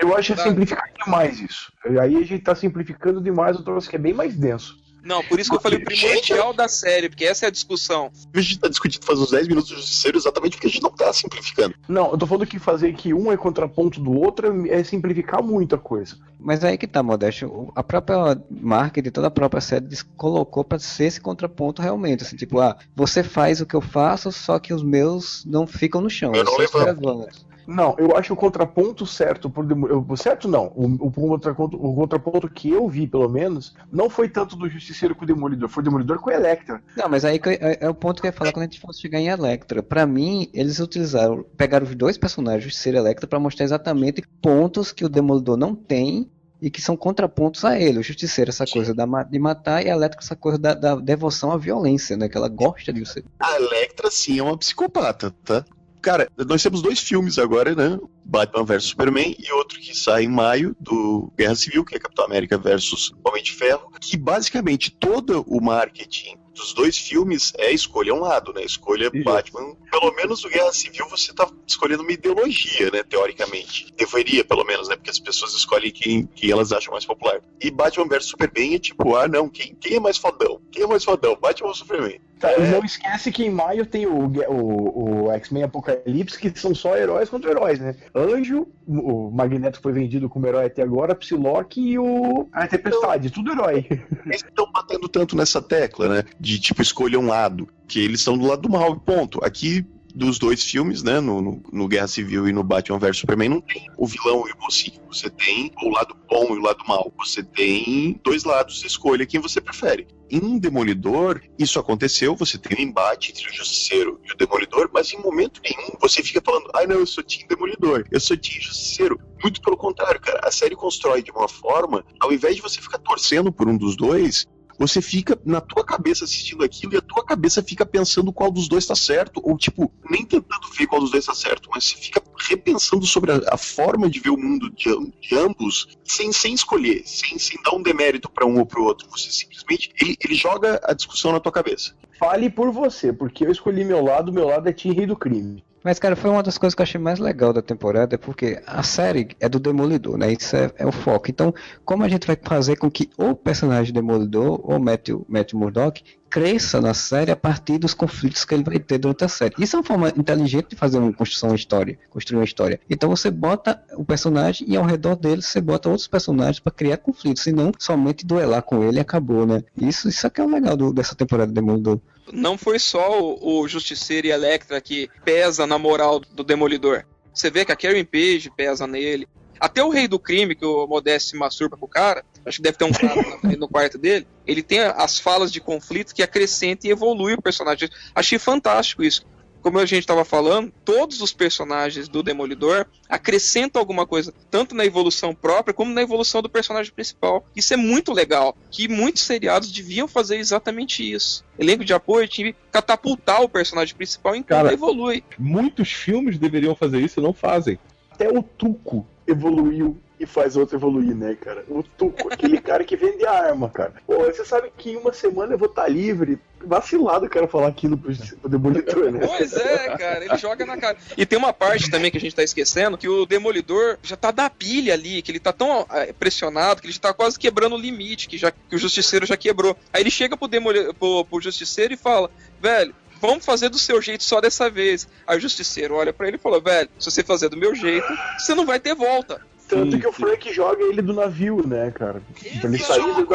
Speaker 3: Eu acho que é simplificar demais isso. Aí a gente está simplificando demais o troço que é bem mais denso.
Speaker 4: Não, por isso que eu falei o primordial da série, porque essa é a discussão.
Speaker 2: A gente tá discutindo faz uns 10 minutos de justiceiro exatamente porque a gente não tá simplificando.
Speaker 3: Não, eu tô falando que fazer que um é contraponto do outro é simplificar muita coisa.
Speaker 1: Mas aí que tá, Modesto. A própria marketing, toda a própria série colocou para ser esse contraponto realmente. Assim, tipo, ah, você faz o que eu faço, só que os meus não ficam no chão. Eu não levanto.
Speaker 3: Não, eu acho o contraponto certo Demolidor. Certo não. O, o, contraponto, o contraponto que eu vi, pelo menos, não foi tanto do Justiceiro com o Demolidor, foi o Demolidor com o Electra.
Speaker 1: Não, mas aí é, é o ponto que eu ia falar quando a gente fosse chegar em Electra. Pra mim, eles utilizaram, pegaram os dois personagens, Justiceiro e Electra, pra mostrar exatamente pontos que o Demolidor não tem e que são contrapontos a ele. O Justiceiro, essa Sim. coisa da, de matar, e a Electra, essa coisa da, da, devoção à violência, né? Que ela gosta de você.
Speaker 2: A Electra, sim, é uma psicopata, tá? Cara, nós temos dois filmes agora, né? Batman vs Superman e outro que sai em maio do Guerra Civil, que é Capitão América versus Homem de Ferro, que basicamente todo o marketing dos dois filmes é escolha um lado, né? Escolha Isso. Batman. Pelo menos o Guerra Civil você tá escolhendo uma ideologia, né? Teoricamente. Deveria, pelo menos, né? Porque as pessoas escolhem quem, quem elas acham mais popular. E Batman vs Superman é tipo, ah, não, quem, quem é mais fodão? Quem é mais fodão? Batman ou Superman?
Speaker 3: Tá, é... não esquece que em maio tem o, o, o X-Men Apocalipse, que são só heróis contra heróis, né? Anjo, o Magneto foi vendido como herói até agora, Psylocke e o a Tempestade, então, tudo herói.
Speaker 2: Eles estão batendo tanto nessa tecla, né? De tipo, escolher um lado, que eles estão do lado do mal, ponto. Aqui dos dois filmes, né, no, no, no, Guerra Civil e no Batman vs Superman, não tem o vilão e o mocinho. Você tem o lado bom e o lado mal. Você tem dois lados. Escolha quem você prefere. Em Demolidor, isso aconteceu. Você tem um embate entre o Justiceiro e o Demolidor, mas em momento nenhum você fica falando, ai ah, não, eu sou Team Demolidor, eu sou Team Justiceiro. Muito pelo contrário, cara. A série constrói de uma forma, ao invés de você ficar torcendo por um dos dois, você fica na tua cabeça assistindo aquilo e a tua cabeça fica pensando qual dos dois tá certo, ou tipo, nem tentando ver qual dos dois tá certo, mas você fica repensando sobre a, a forma de ver o mundo de, de ambos sem, sem escolher, sem, sem dar um demérito para um ou pro outro. Você simplesmente ele, ele joga a discussão na tua cabeça.
Speaker 3: Fale por você, porque eu escolhi meu lado, meu lado é Tim Rei do Crime.
Speaker 1: Mas, cara, foi uma das coisas que eu achei mais legal da temporada, porque a série é do Demolidor, né? Isso é, é o foco. Então, como a gente vai fazer com que o personagem Demolidor, ou Matthew, Matthew Murdock, cresça na série a partir dos conflitos que ele vai ter durante a série. Isso é uma forma inteligente de fazer uma construção uma história, construir uma história. Então você bota o personagem e ao redor dele você bota outros personagens para criar conflitos, e não somente duelar com ele e acabou, né? Isso, isso é que é o legal do, dessa temporada de Demolidor
Speaker 4: não foi só o, o Justiceiro e Electra que pesa na moral do Demolidor. Você vê que a Karen Page pesa nele. Até o Rei do Crime, que o Modesto se masturba com o cara, acho que deve ter um cara *laughs* no quarto dele, ele tem as falas de conflito que acrescenta e evolui o personagem. Achei fantástico isso como a gente estava falando, todos os personagens do Demolidor acrescentam alguma coisa, tanto na evolução própria como na evolução do personagem principal. Isso é muito legal, que muitos seriados deviam fazer exatamente isso. Elenco de apoio tinha que catapultar o personagem principal enquanto Cara, evolui.
Speaker 5: Muitos filmes deveriam fazer isso e não fazem.
Speaker 3: Até o Tuco evoluiu e faz outro evoluir, né, cara? O Tuco, aquele cara que vende arma, cara. Pô, você sabe que em uma semana eu vou estar tá livre. Vacilado, quero falar aquilo pro, pro Demolidor, né?
Speaker 4: Pois é, cara, ele joga na cara. E tem uma parte também que a gente tá esquecendo, que o Demolidor já tá da pilha ali, que ele tá tão é, pressionado, que ele já tá quase quebrando o limite, que, já, que o Justiceiro já quebrou. Aí ele chega pro, Demoli pro, pro Justiceiro e fala, velho, vamos fazer do seu jeito só dessa vez. Aí o Justiceiro olha para ele e fala, velho, se você fazer do meu jeito, você não vai ter volta.
Speaker 3: Tanto sim, que o Frank joga ele do navio, né, cara? Pra ele sair do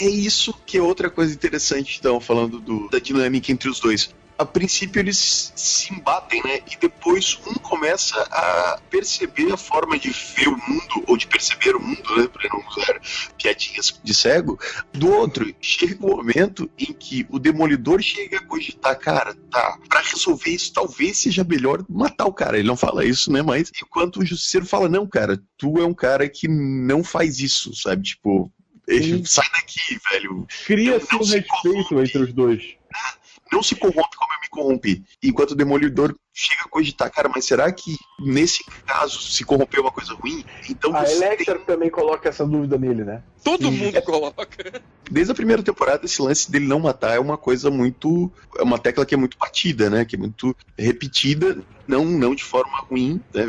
Speaker 2: É isso que é outra coisa interessante, então, falando do, da dinâmica entre os dois a princípio eles se embatem, né? E depois um começa a perceber a forma de ver o mundo, ou de perceber o mundo, né? Para não usar piadinhas de cego, do outro. Chega um momento em que o demolidor chega a cogitar, cara, tá, para resolver isso, talvez seja melhor matar o cara. Ele não fala isso, né? Mas enquanto o justiceiro fala, não, cara, tu é um cara que não faz isso, sabe? Tipo, sai daqui, velho.
Speaker 5: Cria-se um respeito entre os dois
Speaker 2: não se corrompe como eu me corrompi. Enquanto o Demolidor chega a cogitar, cara, mas será que nesse caso se corrompeu uma coisa ruim?
Speaker 3: Então a Electra tem... também coloca essa dúvida nele, né?
Speaker 4: Todo Sim. mundo coloca.
Speaker 2: Desde a primeira temporada, esse lance dele não matar é uma coisa muito. É uma tecla que é muito batida, né? Que é muito repetida, não, não de forma ruim, né?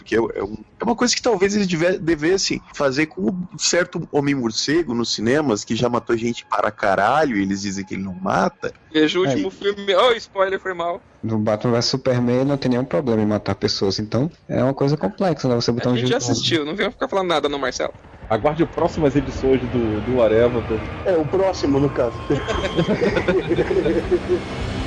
Speaker 2: Porque é, é, um, é uma coisa que talvez eles devessem fazer com um certo Homem-Morcego nos cinemas, que já matou gente para caralho, e eles dizem que ele não mata.
Speaker 4: Veja o último é. filme. Oh, spoiler, foi mal.
Speaker 1: No Batman vs Superman não tem nenhum problema em matar pessoas, então é uma coisa complexa, né? Você botar
Speaker 4: a
Speaker 1: um
Speaker 4: gente já assistiu, não venha ficar falando nada, não, Marcelo.
Speaker 5: Aguarde próximas edições do, do Areva.
Speaker 3: É, o próximo, no caso. *laughs*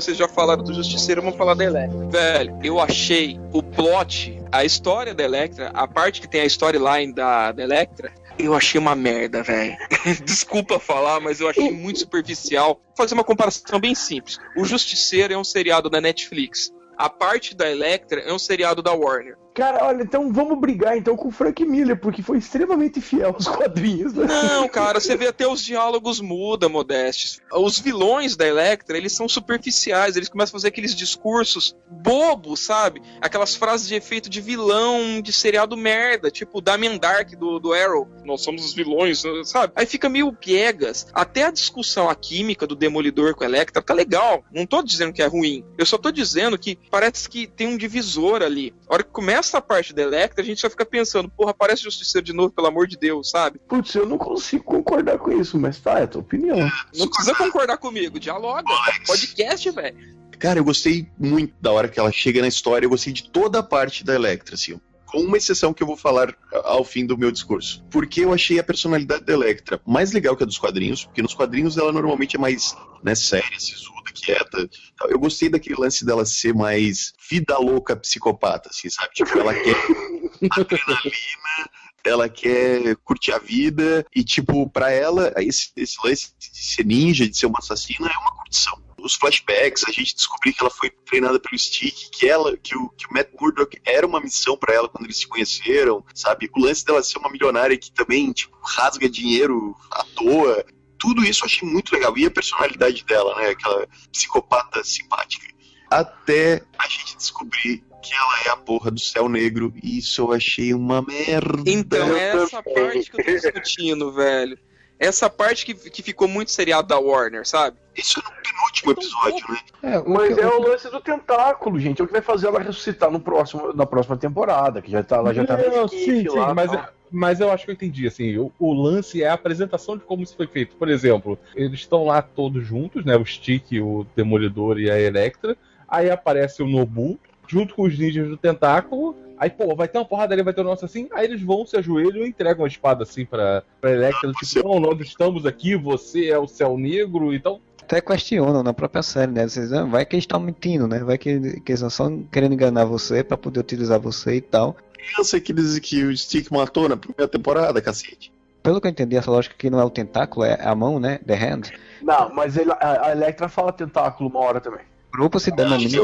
Speaker 4: vocês já falaram do Justiceiro, vamos falar da Electra. Velho, eu achei o plot, a história da Electra, a parte que tem a storyline da, da Electra, eu achei uma merda, velho. *laughs* Desculpa falar, mas eu achei muito superficial. Vou fazer uma comparação bem simples. O Justiceiro é um seriado da Netflix. A parte da Electra é um seriado da Warner.
Speaker 3: Cara, olha, então vamos brigar então com o Frank Miller, porque foi extremamente fiel aos quadrinhos. Né?
Speaker 4: Não, cara, você vê até os diálogos muda, Modestes. Os vilões da Electra, eles são superficiais, eles começam a fazer aqueles discursos bobos, sabe? Aquelas frases de efeito de vilão de seriado merda, tipo Damien Dark do, do Arrow. Nós somos os vilões, sabe? Aí fica meio piegas. Até a discussão, a química do Demolidor com a Electra tá legal. Não tô dizendo que é ruim. Eu só tô dizendo que parece que tem um divisor ali. A hora que começa essa parte da Electra, a gente só fica pensando, porra, aparece Justiceiro de novo, pelo amor de Deus, sabe?
Speaker 3: Putz, eu não consigo concordar com isso, mas tá, é a tua opinião.
Speaker 4: Não precisa concordar comigo, dialoga. Podcast, velho.
Speaker 2: Cara, eu gostei muito da hora que ela chega na história, eu gostei de toda a parte da Electra, assim com uma exceção que eu vou falar ao fim do meu discurso. Porque eu achei a personalidade da Electra mais legal que a dos quadrinhos, porque nos quadrinhos ela normalmente é mais né, séria, sisuda, quieta. Eu gostei daquele lance dela ser mais vida louca psicopata, assim, sabe? Tipo, ela quer *laughs* adrenalina, ela quer curtir a vida, e tipo, pra ela, esse, esse lance de ser ninja, de ser uma assassina, é uma curtição os flashbacks, a gente descobriu que ela foi treinada pelo Stick, que ela, que o, que o Matt Murdock era uma missão para ela quando eles se conheceram, sabe? O lance dela ser uma milionária que também, tipo, rasga dinheiro à toa. Tudo isso eu achei muito legal. E a personalidade dela, né? Aquela psicopata simpática. Até a gente descobrir que ela é a porra do céu negro. E isso eu achei uma merda.
Speaker 4: Então, é essa parte que eu tô discutindo, velho. Essa parte que, que ficou muito seriado da Warner, sabe?
Speaker 2: Isso é no penúltimo episódio, né?
Speaker 3: É, Mas é o lance do tentáculo, gente. É o que vai fazer ela ressuscitar no próximo, na próxima temporada, que já tá, ela já tá
Speaker 5: Não, sim, sim, lá, mas, tá. Mas eu acho que eu entendi, assim, o, o, lance é a apresentação de como isso foi feito. Por exemplo, eles estão lá todos juntos, né? O Stick, o Demolidor e a Electra. Aí aparece o Nobu, junto com os ninjas do tentáculo. Aí, pô, vai ter uma porrada ali, vai ter um nosso assim. Aí eles vão, se ajoelham e entregam a espada assim pra, pra Electra. Tipo, não, nós estamos aqui, você é o céu negro, então
Speaker 1: até questionam na própria série, né? Vocês, ah, vai que eles estão mentindo, né? Vai que, que eles estão só querendo enganar você para poder utilizar você e tal.
Speaker 2: Eu sei que eles que o Stick matou na primeira temporada, cacete.
Speaker 1: Pelo que eu entendi, essa lógica aqui não é o tentáculo, é a mão, né? The hand.
Speaker 3: Não, mas ele, a, a Electra fala tentáculo uma hora também.
Speaker 1: Grupo se dando anime.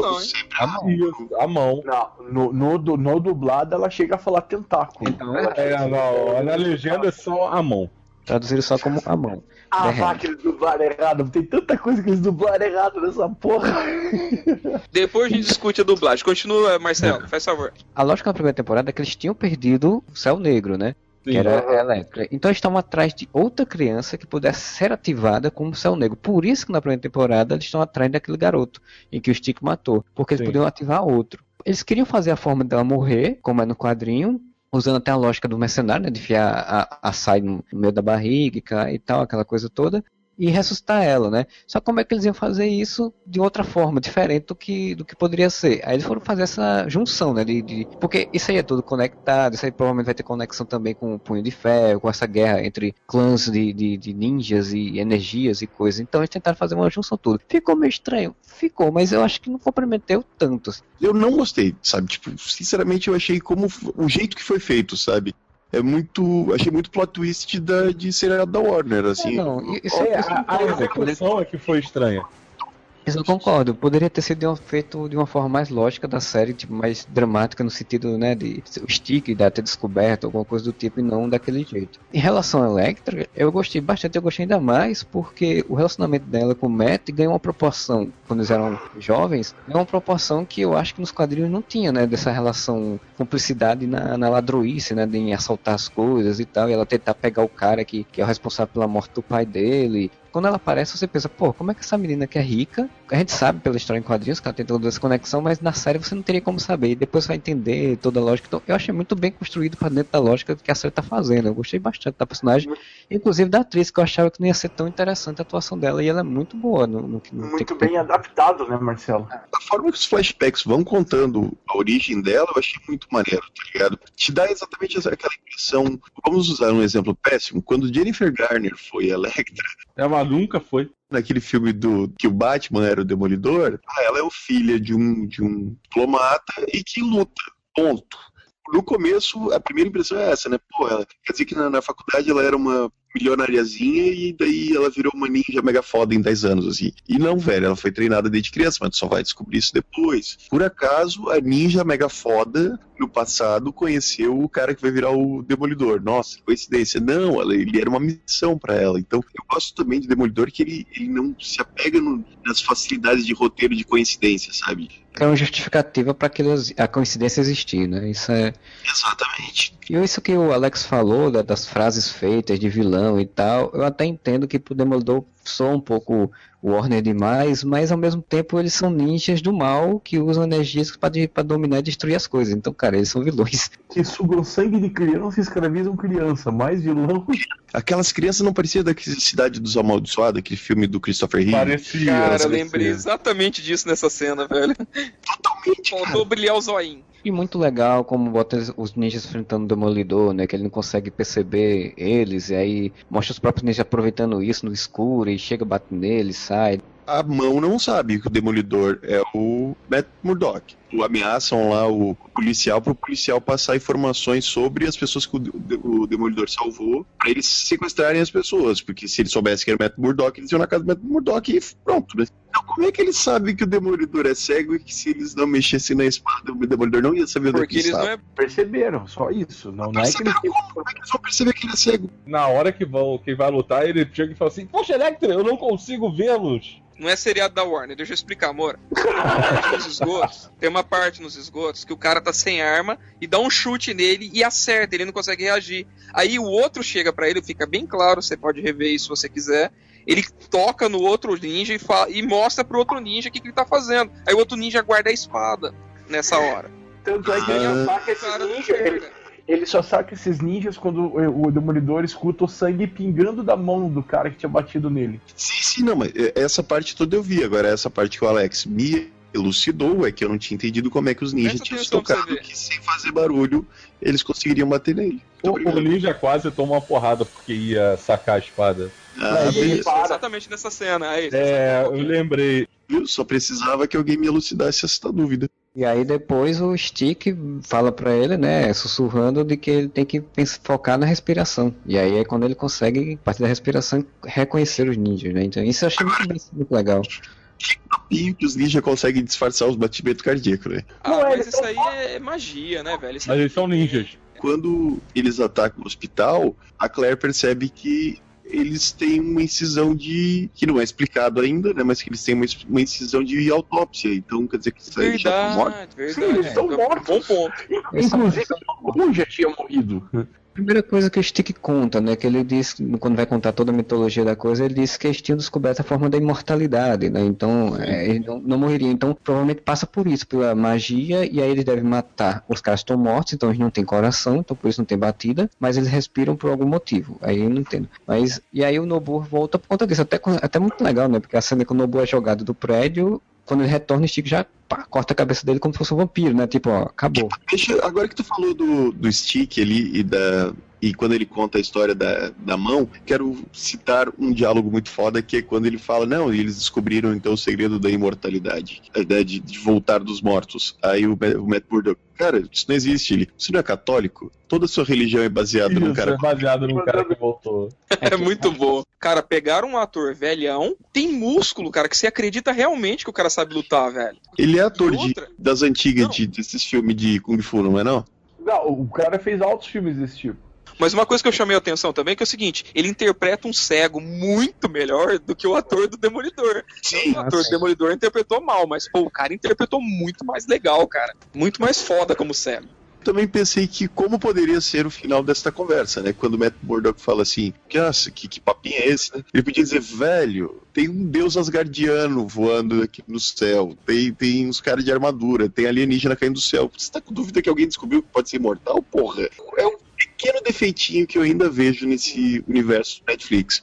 Speaker 5: A mão. a mão.
Speaker 3: Não, no, no, no, dublado ela chega a falar tentáculo.
Speaker 5: Então, é, não, na legenda é só a mão.
Speaker 1: Traduziram só como a mão.
Speaker 3: Ah, vá que eles dublaram errado. Tem tanta coisa que eles dublaram errado nessa porra. *laughs*
Speaker 4: Depois a gente discute a dublagem. Continua, Marcelo, faz favor.
Speaker 1: A lógica da primeira temporada é que eles tinham perdido o Céu Negro, né? Sim. Que era a Electra. Então eles estavam atrás de outra criança que pudesse ser ativada como Céu Negro. Por isso que na primeira temporada eles estão atrás daquele garoto em que o Stick matou. Porque eles Sim. podiam ativar outro. Eles queriam fazer a forma dela morrer, como é no quadrinho, usando até a lógica do mercenário, né, de enfiar a, a sai no meio da barriga e tal, aquela coisa toda e ressuscitar ela, né? Só como é que eles iam fazer isso de outra forma, diferente do que, do que poderia ser. Aí eles foram fazer essa junção, né? De, de, porque isso aí é tudo conectado, isso aí provavelmente vai ter conexão também com o Punho de Ferro, com essa guerra entre clãs de, de, de ninjas e energias e coisas. Então eles tentaram fazer uma junção tudo. Ficou meio estranho? Ficou, mas eu acho que não comprometeu tanto.
Speaker 2: Eu não gostei, sabe? Tipo, sinceramente eu achei como o jeito que foi feito, sabe? É muito. Achei muito plot twist da, de seriado da Warner, assim. É, não,
Speaker 5: isso, é, a, a execução é que foi estranha.
Speaker 1: Isso eu concordo. Poderia ter sido feito de uma forma mais lógica da série, tipo, mais dramática no sentido, né, de o stick de ter descoberto, alguma coisa do tipo, e não daquele jeito. Em relação a Electra, eu gostei bastante, eu gostei ainda mais porque o relacionamento dela com o Matt ganhou uma proporção, quando eles eram jovens, ganhou uma proporção que eu acho que nos quadrinhos não tinha, né, dessa relação, cumplicidade na, na ladroice, né, de assaltar as coisas e tal, e ela tentar pegar o cara que, que é o responsável pela morte do pai dele, quando ela aparece, você pensa, pô, como é que essa menina que é rica, a gente sabe pela história em quadrinhos que ela tem toda essa conexão, mas na série você não teria como saber. E depois você vai entender toda a lógica. Então, eu achei muito bem construído para dentro da lógica que a série tá fazendo. Eu gostei bastante da personagem, inclusive da atriz, que eu achava que não ia ser tão interessante a atuação dela, e ela é muito boa no, no,
Speaker 3: no Muito bem ter... adaptado, né, Marcelo?
Speaker 2: A forma que os flashbacks vão contando a origem dela, eu achei muito maneiro, tá ligado? Te dá exatamente aquela impressão. Vamos usar um exemplo péssimo. Quando Jennifer Garner foi Electra.
Speaker 5: Ela nunca foi.
Speaker 2: naquele filme do que o Batman era o Demolidor, ela é filha de um, de um diplomata e que luta. Ponto. No começo, a primeira impressão é essa, né? Pô, ela, quer dizer que na, na faculdade ela era uma milionariazinha e daí ela virou uma ninja mega foda em 10 anos, assim. E não, velho, ela foi treinada desde criança, mas tu só vai descobrir isso depois. Por acaso, a ninja mega foda, no passado, conheceu o cara que vai virar o Demolidor. Nossa, coincidência. Não, ela, ele era uma missão para ela. Então, eu gosto também de Demolidor que ele, ele não se apega no, nas facilidades de roteiro de coincidência, sabe?
Speaker 1: É uma justificativa para a coincidência existir, né? Isso é.
Speaker 2: Exatamente.
Speaker 1: E isso que o Alex falou, da, das frases feitas de vilão e tal, eu até entendo que pro Demolidor soa um pouco Warner demais, mas ao mesmo tempo eles são ninjas do mal que usam energias para dominar e destruir as coisas. Então, cara, eles são vilões. *laughs*
Speaker 3: Que sugam sangue de criança e escravizam criança, mais vilão.
Speaker 2: Aquelas crianças não pareciam daquela cidade dos amaldiçoados, aquele filme do Christopher Reeve?
Speaker 5: Parecia.
Speaker 4: Cara, eu lembrei exatamente disso nessa cena, velho.
Speaker 2: Totalmente.
Speaker 4: Faltou brilhar o zoinho.
Speaker 1: E muito legal como bota os ninjas enfrentando o Demolidor, né? Que ele não consegue perceber eles, e aí mostra os próprios ninjas aproveitando isso no escuro, e chega, bate neles, sai.
Speaker 2: A mão não sabe que o Demolidor é o Matt Murdock. O ameaçam lá o policial para o policial passar informações sobre as pessoas que o, o Demolidor salvou para eles sequestrarem as pessoas, porque se eles soubessem que era o Matt Murdock, eles iam na casa do Matt Murdock e pronto, né? Então como é que eles sabem que o Demolidor é cego e que se eles não mexessem na espada, o Demolidor não ia saber onde
Speaker 4: Porque eles
Speaker 2: estava?
Speaker 4: não é.
Speaker 3: Perceberam, só isso. Não, não é que
Speaker 2: Perceberam
Speaker 3: eles.
Speaker 2: como? Como é que eles vão perceber que ele é cego?
Speaker 5: Na hora que, vão, que vai lutar, ele chega e fala assim: Poxa, Electra, eu não consigo vê-los.
Speaker 4: Não é seriado da Warner, deixa eu explicar, amor. *laughs* Tem uma parte nos esgotos, tem uma parte nos esgotos que o cara tá sem arma e dá um chute nele e acerta, ele não consegue reagir. Aí o outro chega pra ele, fica bem claro, você pode rever isso se você quiser. Ele toca no outro ninja e, fala, e mostra pro outro ninja o que, que ele tá fazendo. Aí o outro ninja guarda a espada nessa hora.
Speaker 3: Tanto é que ele
Speaker 2: Ah.
Speaker 3: ataca esses ninjas. Ele, ele só saca esses ninjas quando o, o Demolidor escuta o sangue pingando da mão do cara que tinha batido nele.
Speaker 2: Sim, sim, não, mas é, essa parte toda eu vi. Agora, essa parte que o Alex me elucidou é que eu não tinha entendido como é que os ninjas tinham se
Speaker 4: atenção pra você
Speaker 2: tocado
Speaker 4: ver.
Speaker 2: que sem fazer barulho eles conseguiriam bater nele.
Speaker 5: O, o ninja quase toma uma porrada porque ia sacar a espada.
Speaker 2: Ah,
Speaker 3: para.
Speaker 4: Exatamente nessa cena. Aí,
Speaker 5: É, eu lembrei.
Speaker 2: Viu? Só precisava que alguém me elucidasse essa dúvida.
Speaker 1: E aí depois o Stick fala pra ele, né, sussurrando de que ele tem que focar na respiração. E aí é quando ele consegue, a partir da respiração, reconhecer os ninjas, né? Então isso eu achei muito, muito legal.
Speaker 2: E que os ninjas conseguem disfarçar os batimentos cardíacos, né?
Speaker 4: Ah,
Speaker 3: Não,
Speaker 4: mas
Speaker 3: eles
Speaker 4: isso
Speaker 3: são
Speaker 4: aí é magia, né, velho? Isso
Speaker 5: Mas
Speaker 4: aí-
Speaker 5: eles são ninjas.
Speaker 2: Quando eles atacam o hospital, a Claire percebe que eles têm uma incisão de. que não é explicado ainda, né? Mas que eles têm uma, uma incisão de autópsia. Então quer dizer que isso aí já estão mortos.
Speaker 4: Verdade, verdade.
Speaker 3: Sim, eles estão
Speaker 4: É,
Speaker 3: mortos.
Speaker 4: Bom ponto.
Speaker 3: Inclusive, um já tinha morrido.
Speaker 1: Primeira coisa que o Stick conta, né, que ele diz, quando vai contar toda a mitologia da coisa, ele diz que eles tinham descoberto a forma da imortalidade, né, então é, eles não, não morreriam, então provavelmente passa por isso, pela magia, e aí eles devem matar, os caras estão mortos, então eles não têm coração, então por isso não tem batida, mas eles respiram por algum motivo, aí eu não entendo, mas, e aí o Nobu volta por conta disso, até, até muito legal, né, porque a cena que o Nobu é jogado do prédio, quando ele retorna, o Stick já pá, corta a cabeça dele como se fosse um vampiro, né, tipo, ó, acabou.
Speaker 2: Deixa, agora que tu falou do, do stick ali e da. E quando ele conta a história da, da mão, quero citar um diálogo muito foda que é quando ele fala: Não, e eles descobriram então o segredo da imortalidade, a ideia de, de voltar dos mortos. Aí o, o Matt Murdock, cara, isso não existe. Ele, você não é católico? Toda a sua religião é baseada num
Speaker 5: Isso,
Speaker 2: cara.
Speaker 5: é baseado num cara que voltou. *laughs*
Speaker 4: É muito bom. Cara, pegaram um ator velhão, tem músculo, cara, que você acredita realmente que o cara sabe lutar, velho.
Speaker 2: Ele é ator de, das antigas, de, desses filmes de Kung Fu, não é não?
Speaker 3: Não, o cara fez altos filmes desse tipo.
Speaker 4: Mas uma coisa que eu chamei a atenção também que é o seguinte: ele interpreta um cego muito melhor do que o ator do Demolidor.
Speaker 2: Sim.
Speaker 4: O ator do Demolidor interpretou mal, mas pô, o cara interpretou muito mais legal, cara. Muito mais foda como cego.
Speaker 2: também pensei que como poderia ser o final desta conversa, né? Quando o Matt Murdock fala assim, que, nossa, que, que papinho é esse, né? Ele podia dizer, velho, tem um deus asgardiano voando aqui no céu, tem, tem uns caras de armadura, tem alienígena caindo do céu. Você tá com dúvida que alguém descobriu que pode ser imortal? Porra, é um pequeno defeitinho que eu ainda vejo nesse universo Netflix.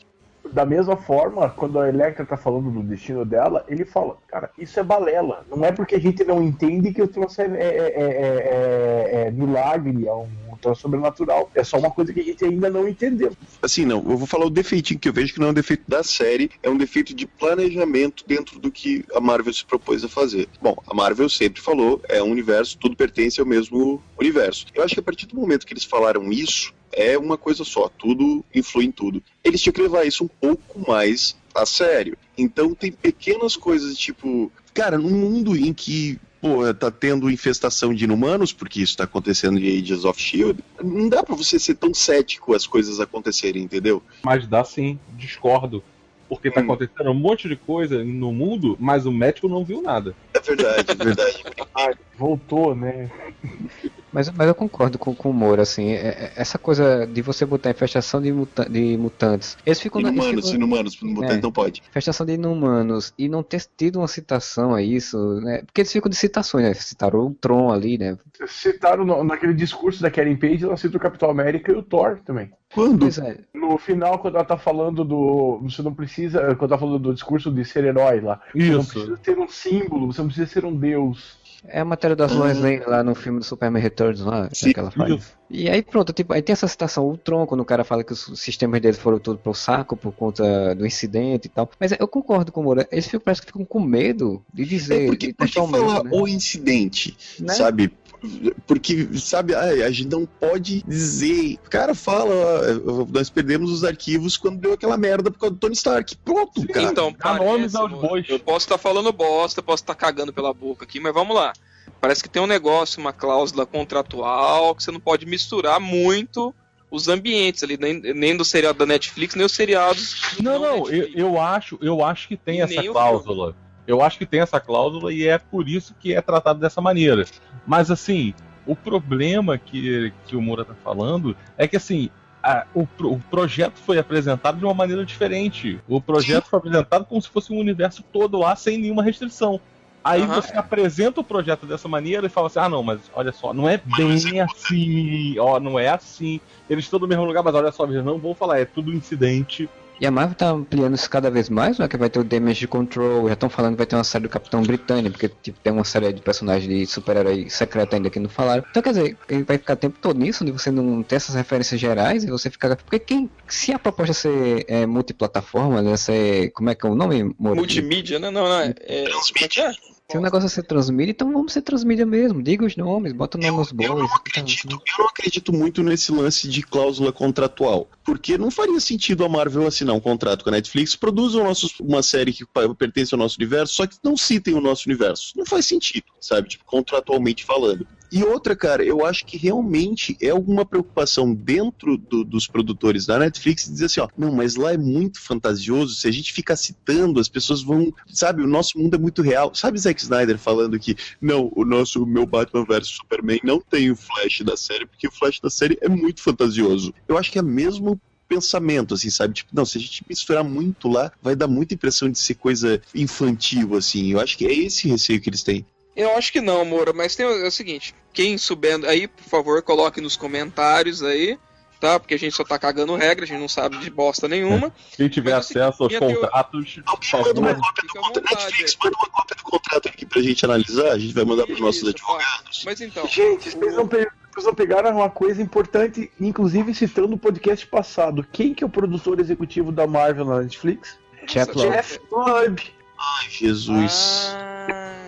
Speaker 3: Da mesma forma, quando a Electra tá falando do destino dela, ele fala, cara, isso é balela. Não é porque a gente não entende que o troço é, é- é- é- é- é milagre, é um é sobrenatural. É só uma coisa que a gente ainda não entendeu.
Speaker 2: Assim, não, eu vou falar o defeitinho que eu vejo que não é um defeito da série, é um defeito de planejamento dentro do que a Marvel se propôs a fazer. Bom, a Marvel sempre falou, é um universo, tudo pertence ao mesmo universo. Eu acho que a partir do momento que eles falaram isso, é uma coisa só, tudo influi em tudo. Eles tinham que levar isso um pouco mais a sério. Então tem pequenas coisas, tipo, cara, num mundo em que pô, tá tendo infestação de inumanos, porque isso tá acontecendo em Ages of Shield, não dá para você ser tão cético as coisas acontecerem, entendeu?
Speaker 5: Mas dá sim, discordo. Porque tá
Speaker 2: Hum.
Speaker 5: acontecendo um monte de coisa no mundo, mas o médico não viu nada.
Speaker 2: É verdade, é verdade. *laughs*
Speaker 3: Voltou, né?
Speaker 1: Mas, mas eu concordo com, com o Moura, assim, é- é- essa coisa de você botar infestação de, muta- de mutantes. Eles ficam na- eles
Speaker 2: Inumanos,
Speaker 1: ficam-
Speaker 2: inumanos,
Speaker 1: É.
Speaker 2: não pode.
Speaker 1: Infestação de inumanos e não ter tido uma citação a isso, né? Porque eles ficam de citações, né? Citaram o Tron ali, né?
Speaker 3: Citaram no- naquele discurso da Karen Page, ela cita o Capitão América e o Thor também.
Speaker 2: Quando?
Speaker 1: Pois é.
Speaker 3: No final, quando ela tá falando do. Você não precisa. Quando ela tá falando do discurso de ser herói lá. Você não precisa ter um símbolo, você não precisa ser um deus.
Speaker 1: É a matéria das Lois Lane lá no filme do Superman Returns lá,
Speaker 2: Sim,
Speaker 1: que ela faz. E aí pronto, tipo, aí tem essa citação, o Tron, quando o cara fala que os sistemas dele foram tudo pro saco por conta do incidente e tal. Mas eu concordo com o Moura, eles ficam, parece que ficam com medo de dizer.
Speaker 2: É porque,
Speaker 1: de
Speaker 2: por que
Speaker 1: testar o medo,
Speaker 2: falar
Speaker 1: né?
Speaker 2: o incidente,
Speaker 1: Né?
Speaker 2: sabe? Porque, sabe, a gente não pode dizer. O cara fala, nós perdemos os arquivos quando deu aquela merda por causa do Tony Stark. Pronto, cara.
Speaker 4: Então, parece,
Speaker 5: aos
Speaker 4: mano,
Speaker 5: bois.
Speaker 4: Eu posso estar falando bosta, posso estar cagando pela boca aqui, mas vamos lá. Parece que tem um negócio, uma cláusula contratual, que você não pode misturar muito os ambientes ali, nem, nem do seriado da Netflix, nem os seriados.
Speaker 5: Não, não, eu, eu acho, eu acho que tem
Speaker 4: E
Speaker 5: essa cláusula. Eu acho que tem essa cláusula e é por isso que é tratado dessa maneira. Mas assim, o problema que, que o Moura tá falando é que assim, a- o, o projeto foi apresentado de uma maneira diferente. O projeto foi apresentado como se fosse um universo todo lá sem nenhuma restrição. Aí
Speaker 4: Aham.
Speaker 5: você apresenta o projeto dessa maneira e fala assim: ah, não, mas olha só, não é bem assim, ó, não é assim. Eles estão no mesmo lugar, mas olha só, eles não vão falar, é tudo incidente.
Speaker 1: E a Marvel tá ampliando isso cada vez mais, né? Que vai ter o Damage Control, já estão falando que vai ter uma série do Capitão Britânia, porque tipo, tem uma série de personagens de super-herói secreto ainda que não falaram. Então quer dizer, ele vai ficar o tempo todo nisso, de você não ter essas referências gerais e você ficar. Porque quem. Se a proposta é ser é, multiplataforma, né? Ser. Como é que é o nome?
Speaker 4: Multimídia, né? Não, não, é. é
Speaker 2: Transmídia.
Speaker 1: Se o negócio é ser transmídia, então vamos ser transmídia mesmo. Diga os nomes, bota o nome nos
Speaker 2: Eu não acredito, eu não acredito muito nesse lance de cláusula contratual. Porque não faria sentido a Marvel assinar um contrato com a Netflix, produzam nossos, uma série que pertence ao nosso universo, só que não citem o nosso universo. Não faz sentido, sabe? Tipo, contratualmente falando. E outra, cara, eu acho que realmente é alguma preocupação dentro do- dos produtores da Netflix dizer assim, ó, não, mas lá é muito fantasioso, se a gente ficar citando, as pessoas vão, sabe, o nosso mundo é muito real. Sabe Zack Snyder falando que, não, o nosso, o meu Batman vs Superman não tem o Flash da série, porque o Flash da série é muito fantasioso. Eu acho que é mesmo pensamento, assim, sabe? Tipo, não, se a gente misturar muito lá, vai dar muita impressão de ser coisa infantil, assim. Eu acho que é esse receio que eles têm.
Speaker 4: Eu acho que não, Moura, mas tem o, é o seguinte, quem souber aí, por favor, coloque nos comentários aí, tá? Porque a gente só tá cagando regra, a gente não sabe de bosta nenhuma. *laughs*
Speaker 5: Quem tiver
Speaker 4: Mas, assim,
Speaker 5: acesso aos
Speaker 4: minha teoria-
Speaker 5: contratos, por
Speaker 2: Manda uma cópia do contrato. Netflix,
Speaker 4: é.
Speaker 2: manda uma cópia do contrato aqui pra gente analisar, a gente vai mandar pros nossos advogados.
Speaker 4: Mas então,
Speaker 3: Gente, vocês não, pe- vocês não pegaram uma coisa importante, inclusive citando o podcast passado. Quem que é o produtor executivo da Marvel na Netflix?
Speaker 1: Jeff
Speaker 3: Loeb.
Speaker 2: Ai, Jesus.
Speaker 4: Ah,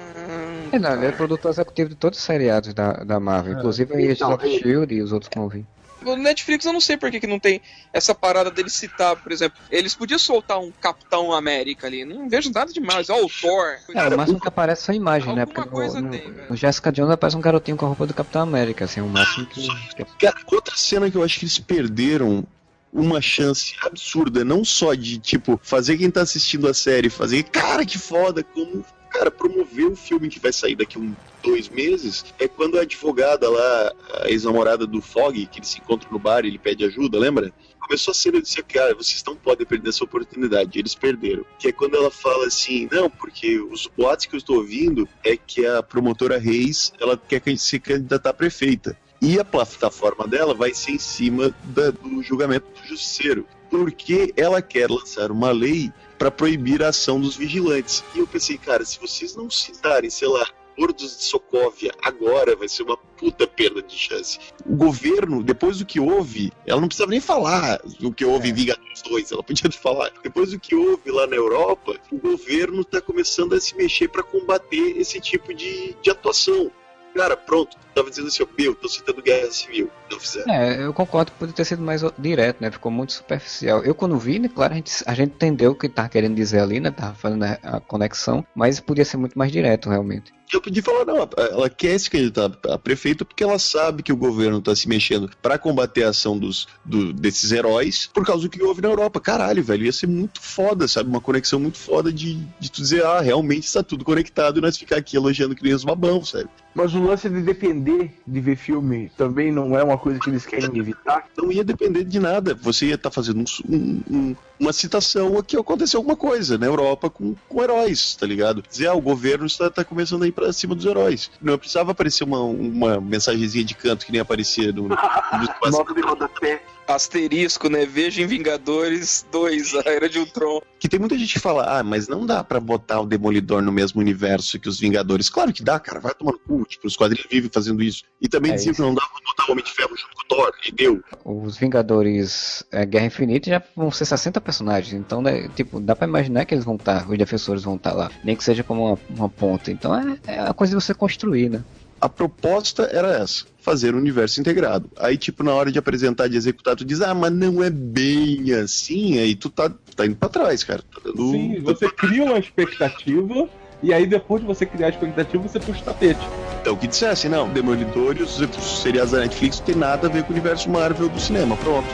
Speaker 1: É, não, ele é produtor executivo de todos os seriados da, da Marvel, inclusive a Agents
Speaker 3: Então,
Speaker 1: of Shield e os outros que vão vir.
Speaker 4: O Netflix eu não sei por que, que não tem essa parada dele citar, por exemplo, eles podiam soltar um Capitão América ali, não vejo nada demais, ó, o Thor.
Speaker 1: É, o máximo que aparece são imagens, né?
Speaker 4: Alguma
Speaker 1: Porque
Speaker 4: coisa
Speaker 1: no,
Speaker 4: tem,
Speaker 1: no Jessica Jones aparece um garotinho com a roupa do Capitão América, assim, o máximo que. é-
Speaker 2: Cara, outra cena que eu acho que eles perderam uma chance absurda, não só de, tipo, fazer quem tá assistindo a série fazer, cara, que foda, como, cara, promover o filme que vai sair daqui um dois meses, é quando a advogada lá, a ex-namorada do Fog, que ele se encontra no bar e ele pede ajuda, lembra? Começou a cena dizer, cara, vocês não podem perder essa oportunidade. Eles perderam. Que é quando ela fala assim, não, porque os boatos que eu estou ouvindo é que a promotora Reis, ela quer que se candidatar a prefeita. E a plataforma dela vai ser em cima da- do julgamento do justiceiro. Porque ela quer lançar uma lei para proibir a ação dos vigilantes. E eu pensei, cara, se vocês não citarem, sei lá, acordos de Sokovia agora vai ser uma puta perda de chance. O governo, depois do que houve, ela não precisava nem falar do que houve em Vingadores 2, ela podia *laughs* falar. Depois do que houve lá na Europa, o governo está começando a se mexer para combater esse tipo de, de atuação. Cara, pronto, tava dizendo assim, meu, tô citando guerra civil. Não fizeram.
Speaker 1: É, eu concordo que poderia ter sido mais direto, né? Ficou muito superficial. Eu, quando vi, né, claro, a gente, a gente entendeu o que tava querendo dizer ali, né? Tava fazendo a, conexão, mas podia ser muito mais direto, realmente.
Speaker 2: Eu podia falar, não, ela quer se candidatar a prefeito porque ela sabe que o governo tá se mexendo para combater a ação dos, do, desses heróis por causa do que houve na Europa. Caralho, velho, ia ser muito foda, sabe? Uma conexão muito foda de, de tu dizer, ah, realmente está tudo conectado e nós ficar aqui elogiando que nem os babão, sabe?
Speaker 3: Mas o lance de depender de ver filme também não é uma coisa que eles querem evitar?
Speaker 2: Não ia depender de nada. Você ia estar tá fazendo um, um, uma citação a que aconteceu alguma coisa na Europa com, com heróis, tá ligado? Dizer, ah, o governo está, tá começando a ir pra cima dos heróis. Não precisava aparecer uma, uma mensagenzinha de canto que nem aparecia no. no *laughs*
Speaker 3: Nota de rodapé
Speaker 4: asterisco, né? Veja em Vingadores 2, a Era de Ultron.
Speaker 2: Que tem muita gente que fala, ah, mas não dá para botar o Demolidor no mesmo universo que os Vingadores. Claro que dá, cara, vai tomar no cu. Tipo, os quadrinhos vivem fazendo isso. E também é dizia que não dá pra botar o Homem de Ferro junto com o Thor, e deu.
Speaker 1: Os Vingadores é, Guerra Infinita já vão ser 60 personagens, então, né, tipo, dá pra imaginar que eles vão estar, tá, os defensores vão estar tá lá. Nem que seja como uma, uma ponta. Então é, é a coisa de você construir, né?
Speaker 2: A proposta era essa, fazer um universo integrado. Aí, tipo, na hora de apresentar, de executar, tu diz, ah, mas não é bem assim, aí tu tá, tá indo pra trás, cara. Tá
Speaker 5: dando... Sim, você cria uma expectativa, e aí depois de você criar a expectativa, você puxa o tapete.
Speaker 2: Então, que dissesse, não, Demolidor e os seriados da Netflix não tem nada a ver com o universo Marvel do cinema, pronto.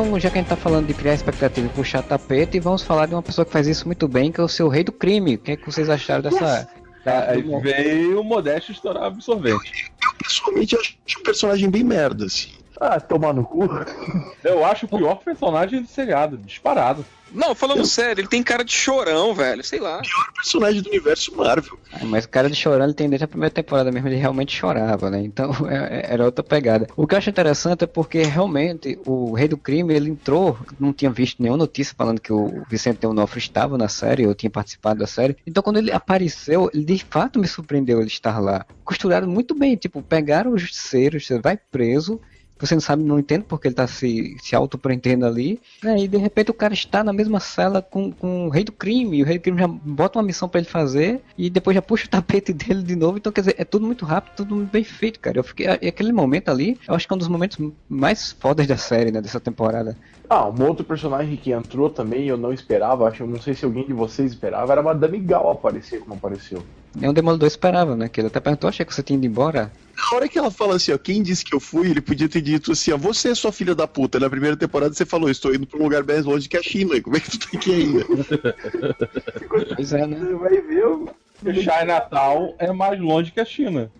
Speaker 1: Então, já que a gente tá falando de criar expectativa e puxar tapete, vamos falar de uma pessoa que faz isso muito bem, que é o seu rei do crime. O que, é que vocês acharam dessa.
Speaker 5: Da, Aí veio o Modesto estourar absorvente.
Speaker 2: Eu, eu pessoalmente acho um personagem bem merda, assim.
Speaker 3: Ah, tomar no cu.
Speaker 5: Eu acho o pior personagem do seriado, disparado.
Speaker 4: Não, falando eu... sério, ele tem cara de chorão, velho. Sei lá.
Speaker 2: Pior personagem do universo Marvel.
Speaker 1: Ah, mas o cara de chorão ele tem desde a primeira temporada mesmo, ele realmente chorava, né? Então é, *laughs* é, era outra pegada. O que eu acho interessante é porque realmente o Rei do Crime ele entrou, não tinha visto nenhuma notícia falando que o Vicente Onofre estava na série, ou tinha participado da série. Então quando ele apareceu, ele de fato me surpreendeu ele estar lá. Costuraram muito bem, tipo, pegaram os justiceiros, você vai preso você não sabe, não entende porque ele tá se, se auto-prendendo ali. Né? E de repente o cara está na mesma cela com, com o rei do crime. E o rei do crime já bota uma missão para ele fazer e depois já puxa o *laughs* tapete dele de novo. Então, quer dizer, é tudo muito rápido, tudo bem feito, cara. Eu fiquei. aquele momento ali, eu acho que é um dos momentos mais fodas da série, né? Dessa temporada.
Speaker 3: Ah, um outro personagem que entrou também, eu não esperava, acho, não sei se alguém de vocês esperava, era a Madame Gal aparecer como apareceu.
Speaker 1: É um Demolidor esperava, né? Que ele até perguntou, achei que você tinha ido embora.
Speaker 2: Na hora que ela fala assim, ó, quem disse que eu fui, ele podia ter dito assim, ó, você é sua filha da puta. Na primeira temporada você falou, estou indo pra um lugar mais longe que a China. Como é que tu tá aqui ainda? *laughs*
Speaker 1: pois é, né?
Speaker 3: Você vai ver o...
Speaker 5: Natal é mais longe que a China.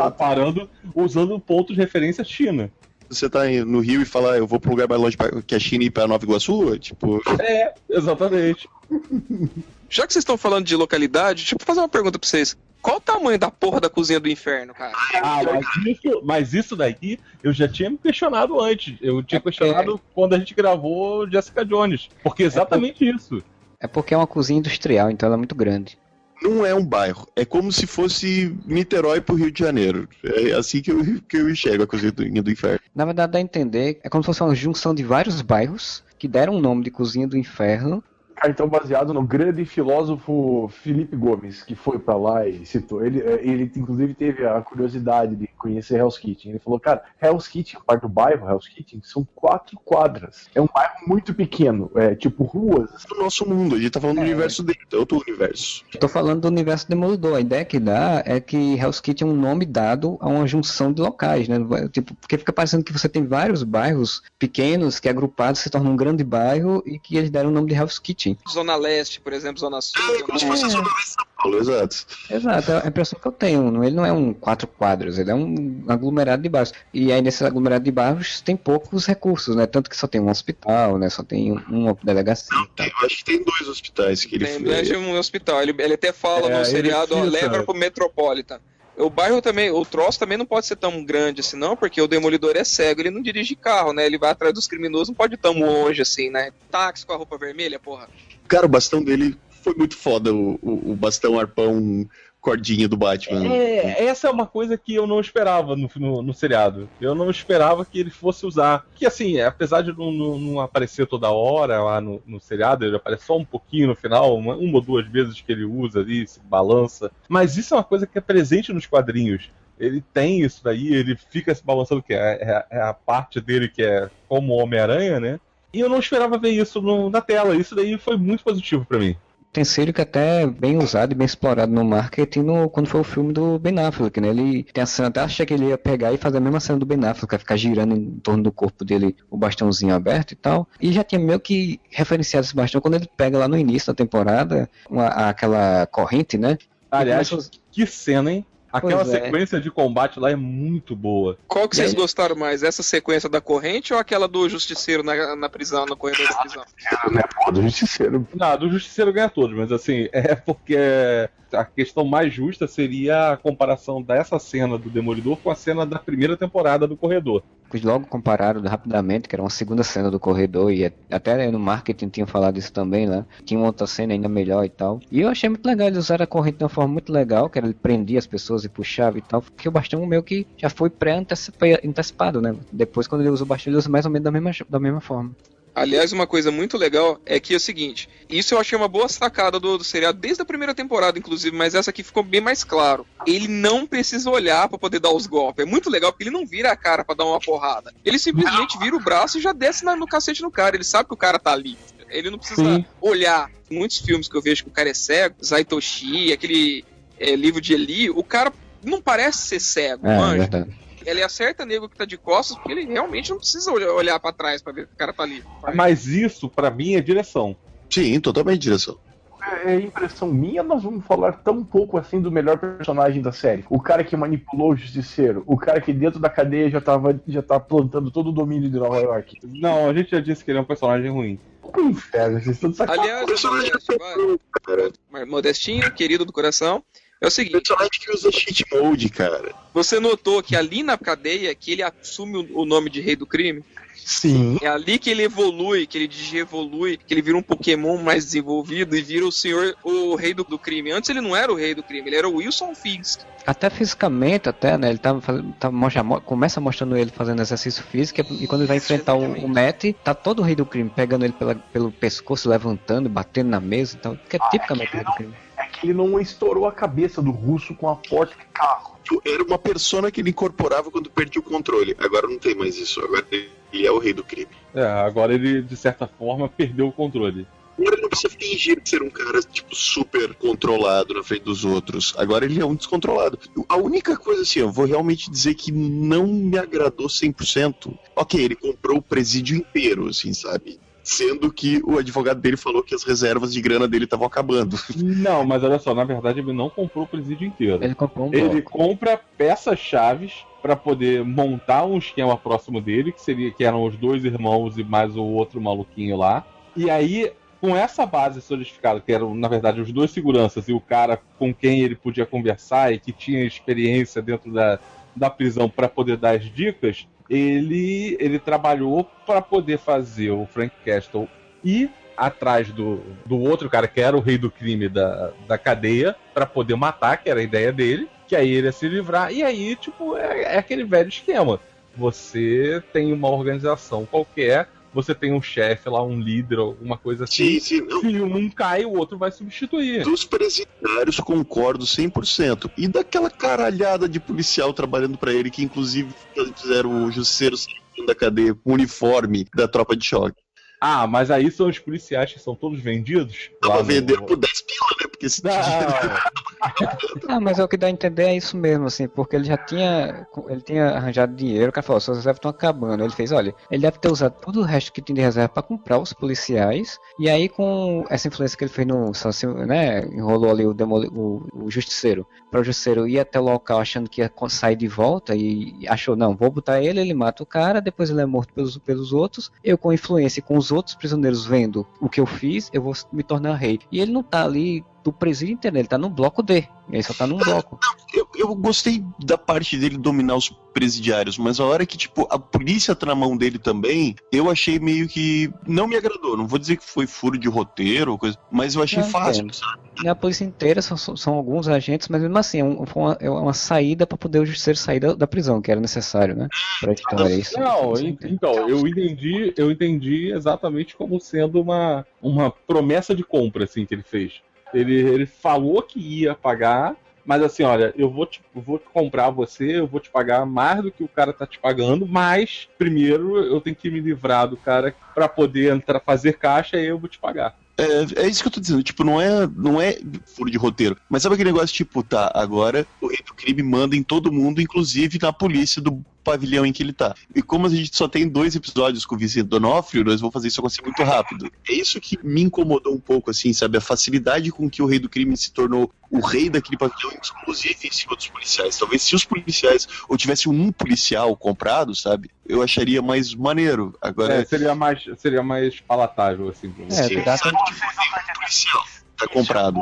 Speaker 5: É, Parando, usando pontos de referência China
Speaker 2: você tá no Rio e fala, eu vou pra um lugar mais longe que a China e ir pra Nova Iguaçu? Tipo.
Speaker 5: É, exatamente. *laughs*
Speaker 4: Já que vocês estão falando de localidade, deixa eu fazer uma pergunta pra vocês. Qual o tamanho da porra da cozinha do inferno, cara?
Speaker 5: Ah, mas isso, mas isso daí eu já tinha me questionado antes. Eu tinha é questionado é... quando a gente gravou Jessica Jones. Porque é exatamente é por... isso.
Speaker 1: É porque é uma cozinha industrial, então ela é muito grande
Speaker 2: não é um bairro. É como se fosse Niterói pro Rio de Janeiro. É assim que eu, que eu enxergo a cozinha do, do inferno.
Speaker 1: Na verdade, dá a entender, é como se fosse uma junção de vários bairros que deram o nome de Cozinha do Inferno
Speaker 3: então baseado no grande filósofo Felipe Gomes, que foi para lá e citou. Ele, é, ele, inclusive, teve a curiosidade de conhecer Hell's Kitchen. Ele falou, cara, Hell's Kitchen, parte do bairro Hell's Kitchen, são quatro quadras. É um bairro muito pequeno, é tipo ruas.
Speaker 2: Do nosso mundo, a gente tá falando é. do universo dele, é outro universo.
Speaker 1: Tô falando do universo Demolidor. A ideia que dá é que Hell's Kitchen é um nome dado a uma junção de locais, né? Tipo, porque fica parecendo que você tem vários bairros pequenos que agrupados se tornam um grande bairro e que eles deram o nome de Hell's Kitchen assistir.
Speaker 4: Zona Leste, por exemplo, Zona Sul.
Speaker 2: É, como se fosse a. Zona Leste de São Paulo, exato.
Speaker 1: Exato, é a impressão que eu tenho. Ele não é um quatro quadros, ele é um aglomerado de bairros. E aí nesse aglomerado de bairros tem poucos recursos, né? Tanto que só tem um hospital, né? Só tem uma delegacia. tal.
Speaker 2: Tem- eu acho que tem dois hospitais que ele
Speaker 4: Tem
Speaker 2: foi.
Speaker 4: grande um hospital. Ele, ele até fala
Speaker 5: É,
Speaker 4: no seriado, ó, leva pro Metropolitan. O bairro também, o troço também não pode ser tão grande assim, não, porque o demolidor é cego, ele não dirige carro, né? Ele vai atrás dos criminosos, não pode ir tão longe assim, né? Táxi com a roupa vermelha, porra.
Speaker 2: Cara, o bastão dele foi muito foda, o, o, o bastão arpão cordinha do Batman.
Speaker 5: É, essa é uma coisa que eu não esperava no, no, no seriado. Eu não esperava que ele fosse usar. Que assim, apesar de não, não- não aparecer toda hora lá no, no seriado, ele aparece só um pouquinho no final, uma, uma ou duas vezes que ele usa ali, se balança. Mas isso é uma coisa que é presente nos quadrinhos. Ele tem isso daí, ele fica se balançando, que é, é- é a parte dele que é como Homem-Aranha, né? E eu não esperava ver isso no- na tela. Isso daí foi muito positivo pra mim.
Speaker 1: Utensílio que até é bem usado e bem explorado no marketing no, quando foi o filme do Ben Affleck, né? Ele tem a cena, até achei que ele ia pegar e fazer a mesma cena do Ben Affleck, ficar girando em torno do corpo dele o bastãozinho aberto e tal. E já tinha meio que referenciado esse bastão quando ele pega lá no início da temporada uma- aquela corrente, né?
Speaker 5: Aliás, que cena, hein? Aquela
Speaker 1: Pois é.
Speaker 5: sequência de combate lá é muito boa.
Speaker 4: Qual que vocês gostaram mais? Essa sequência da corrente ou aquela do justiceiro na, na prisão, no corredor da prisão?
Speaker 3: né? Pô, do justiceiro.
Speaker 5: Não, do Justiceiro ganha todos, mas assim, *laughs* é porque a questão mais justa seria a comparação dessa cena do Demolidor com a cena da primeira temporada do Corredor.
Speaker 1: Pois logo compararam rapidamente, que era uma segunda cena do corredor, e até no marketing tinham falado isso também lá. Tinha uma outra cena ainda melhor e tal. E eu achei muito legal, eles usaram a corrente de uma forma muito legal, que era ele prendia as pessoas e puxava e tal, porque o bastão meio que já foi pré-antecipado, né? Depois, quando ele usa o bastão, ele usa mais ou menos da mesma, da mesma forma.
Speaker 4: Aliás, uma coisa muito legal é que é o seguinte: isso eu achei uma boa sacada do, do seriado desde a primeira temporada, inclusive, mas essa aqui ficou bem mais claro. Ele não precisa olhar pra poder dar os golpes. É muito legal porque ele não vira a cara pra dar uma porrada. Ele simplesmente vira o braço e já desce na- no cacete no cara. Ele sabe que o cara tá ali. Ele não precisa
Speaker 5: Sim.
Speaker 4: olhar. Muitos filmes que eu vejo que o cara é cego, Zaitoshi, aquele é, livro de Eli, o cara não parece ser cego,
Speaker 1: É, é
Speaker 4: manja.
Speaker 1: verdade.
Speaker 4: Ele acerta nego que tá de costas porque ele realmente não precisa olhar, olhar para trás pra ver que o cara tá ali.
Speaker 5: Mas isso, pra mim, é direção.
Speaker 2: Sim, totalmente direção.
Speaker 3: É impressão minha, nós vamos falar tão pouco assim do melhor personagem da série. O cara que manipulou o justiceiro, o cara que dentro da cadeia já tava já tá plantando todo o domínio de Nova York.
Speaker 5: Não, a gente já disse que ele é um personagem ruim.
Speaker 3: Que inferno, vocês estão sacanagem.
Speaker 4: Aliás,
Speaker 2: personagem
Speaker 4: Modesto,
Speaker 2: é.
Speaker 4: Mas Modestinho, querido do coração. É o
Speaker 2: O
Speaker 4: seguinte,
Speaker 2: personagem que usa cheat mode, cara.
Speaker 4: você notou que ali na cadeia que ele assume o- nome de rei do crime?
Speaker 3: Sim.
Speaker 4: É ali que ele evolui, que ele digievolui, que ele vira um Pokémon mais desenvolvido e vira o senhor, o rei do, do crime. Antes ele não era o rei do crime, ele era o Wilson Fisk.
Speaker 1: Até fisicamente, até, né? Ele mostra, mo- começa mostrando ele fazendo exercício físico e quando ele vai enfrentar o, o Matt, tá todo o rei do crime, pegando ele pela- pelo pescoço, levantando, batendo na mesa e tal. Que é tipicamente o rei do crime.
Speaker 3: É que ele não estourou a cabeça do russo com a porta de carro.
Speaker 2: Era uma persona que ele incorporava quando perdia o controle. Agora não tem mais isso. Agora ele é o rei do crime.
Speaker 5: É, agora ele, de certa forma, *laughs* perdeu o controle.
Speaker 2: Agora ele não precisa fingir ser um cara, tipo, super controlado na frente dos outros. Agora ele é um descontrolado. A única coisa, assim, eu vou realmente dizer que não me agradou 100%. Ok, ele comprou o presídio inteiro, assim, sabe? Sendo que o advogado dele falou que as reservas de grana dele estavam acabando.
Speaker 5: Não, mas olha só, na verdade ele não comprou o presídio inteiro.
Speaker 1: Ele comprou um
Speaker 5: Ele
Speaker 1: bloco.
Speaker 5: compra peças-chaves pra poder montar um esquema próximo dele, que seria que eram os dois irmãos e mais o outro maluquinho lá. E aí, com essa base solidificada, que eram, na verdade, os dois seguranças e o cara com quem ele podia conversar e que tinha experiência dentro da, da prisão pra poder dar as dicas, ele, ele trabalhou pra poder fazer o Frank Castle ir atrás do, do outro cara que era o rei do crime da, da cadeia pra poder matar, que era a ideia dele, que aí ele ia se livrar, e aí, tipo, é, é aquele velho esquema. Você tem uma organização qualquer, você tem um chefe lá, um líder, alguma coisa assim.
Speaker 2: Sim, sim, não.
Speaker 5: Se um cai, o outro vai substituir.
Speaker 2: Dos presidiários, concordo 100%. E daquela caralhada de policial trabalhando pra ele, que inclusive fizeram o justiceiro saindo da cadeia com o uniforme da tropa de choque.
Speaker 5: Ah, mas aí são os policiais que são todos vendidos. No-
Speaker 2: vendendo por 10 pila, né? Porque se
Speaker 5: Não, *laughs*
Speaker 1: Ah, mas é o que dá a entender é isso mesmo, assim, porque ele já tinha. Ele tinha arranjado dinheiro, o cara falou, suas reservas estão acabando. Ele fez, olha, ele deve ter usado todo o resto que tinha de reserva pra comprar os policiais. E aí, com essa influência que ele fez no. Assim, né, enrolou ali o, demoli, o, o justiceiro. Para o ir até o local achando que ia sair de volta e achou, não, vou botar ele, ele mata o cara, depois ele é morto pelos, pelos outros. Eu, com influência com os outros prisioneiros vendo o que eu fiz, eu vou me tornar rei. E ele não tá ali do presídio inteiro, ele tá no bloco D. Ele só tá num bloco. *laughs*
Speaker 2: Eu, eu gostei da parte dele dominar os presidiários, mas a hora que, tipo, a polícia tá na mão dele também, eu achei meio que. Não me agradou. Não vou dizer que foi furo de roteiro ou coisa, mas eu achei
Speaker 1: Não
Speaker 2: fácil,
Speaker 1: entendo.
Speaker 2: sabe?
Speaker 1: E a polícia inteira são, são- alguns agentes, mas mesmo assim, é um- foi uma, é uma saída para poder o justiceiro sair da, da prisão, que era necessário, né? Pra história. Isso,
Speaker 5: Não, então, eu entendi, eu entendi exatamente como sendo uma, uma promessa de compra, assim, que ele fez. Ele, ele falou que ia pagar, mas assim, olha, eu vou te, vou te comprar você, eu vou te pagar mais do que o cara tá te pagando, mas primeiro eu tenho que me livrar do cara pra poder entrar, fazer caixa e eu vou te pagar.
Speaker 2: É, é isso que eu tô dizendo, tipo, não é, não é furo de roteiro. Mas sabe aquele negócio, tipo, tá, agora o rei do crime manda em todo mundo, inclusive na polícia do pavilhão em que ele tá. E como a gente só tem dois episódios com o Vicente Donofrio, nós vamos fazer isso acontecer muito rápido. É isso que me incomodou um pouco, assim, sabe? A facilidade com que o rei do crime se tornou o rei daquele pavilhão, inclusive em cima dos policiais. Talvez se os policiais, ou tivesse um policial comprado, sabe? Eu acharia mais maneiro. Agora,
Speaker 5: É, seria mais, seria mais palatável, assim. pra você.
Speaker 1: É, dá
Speaker 2: sabe que foi um policial, tá comprado.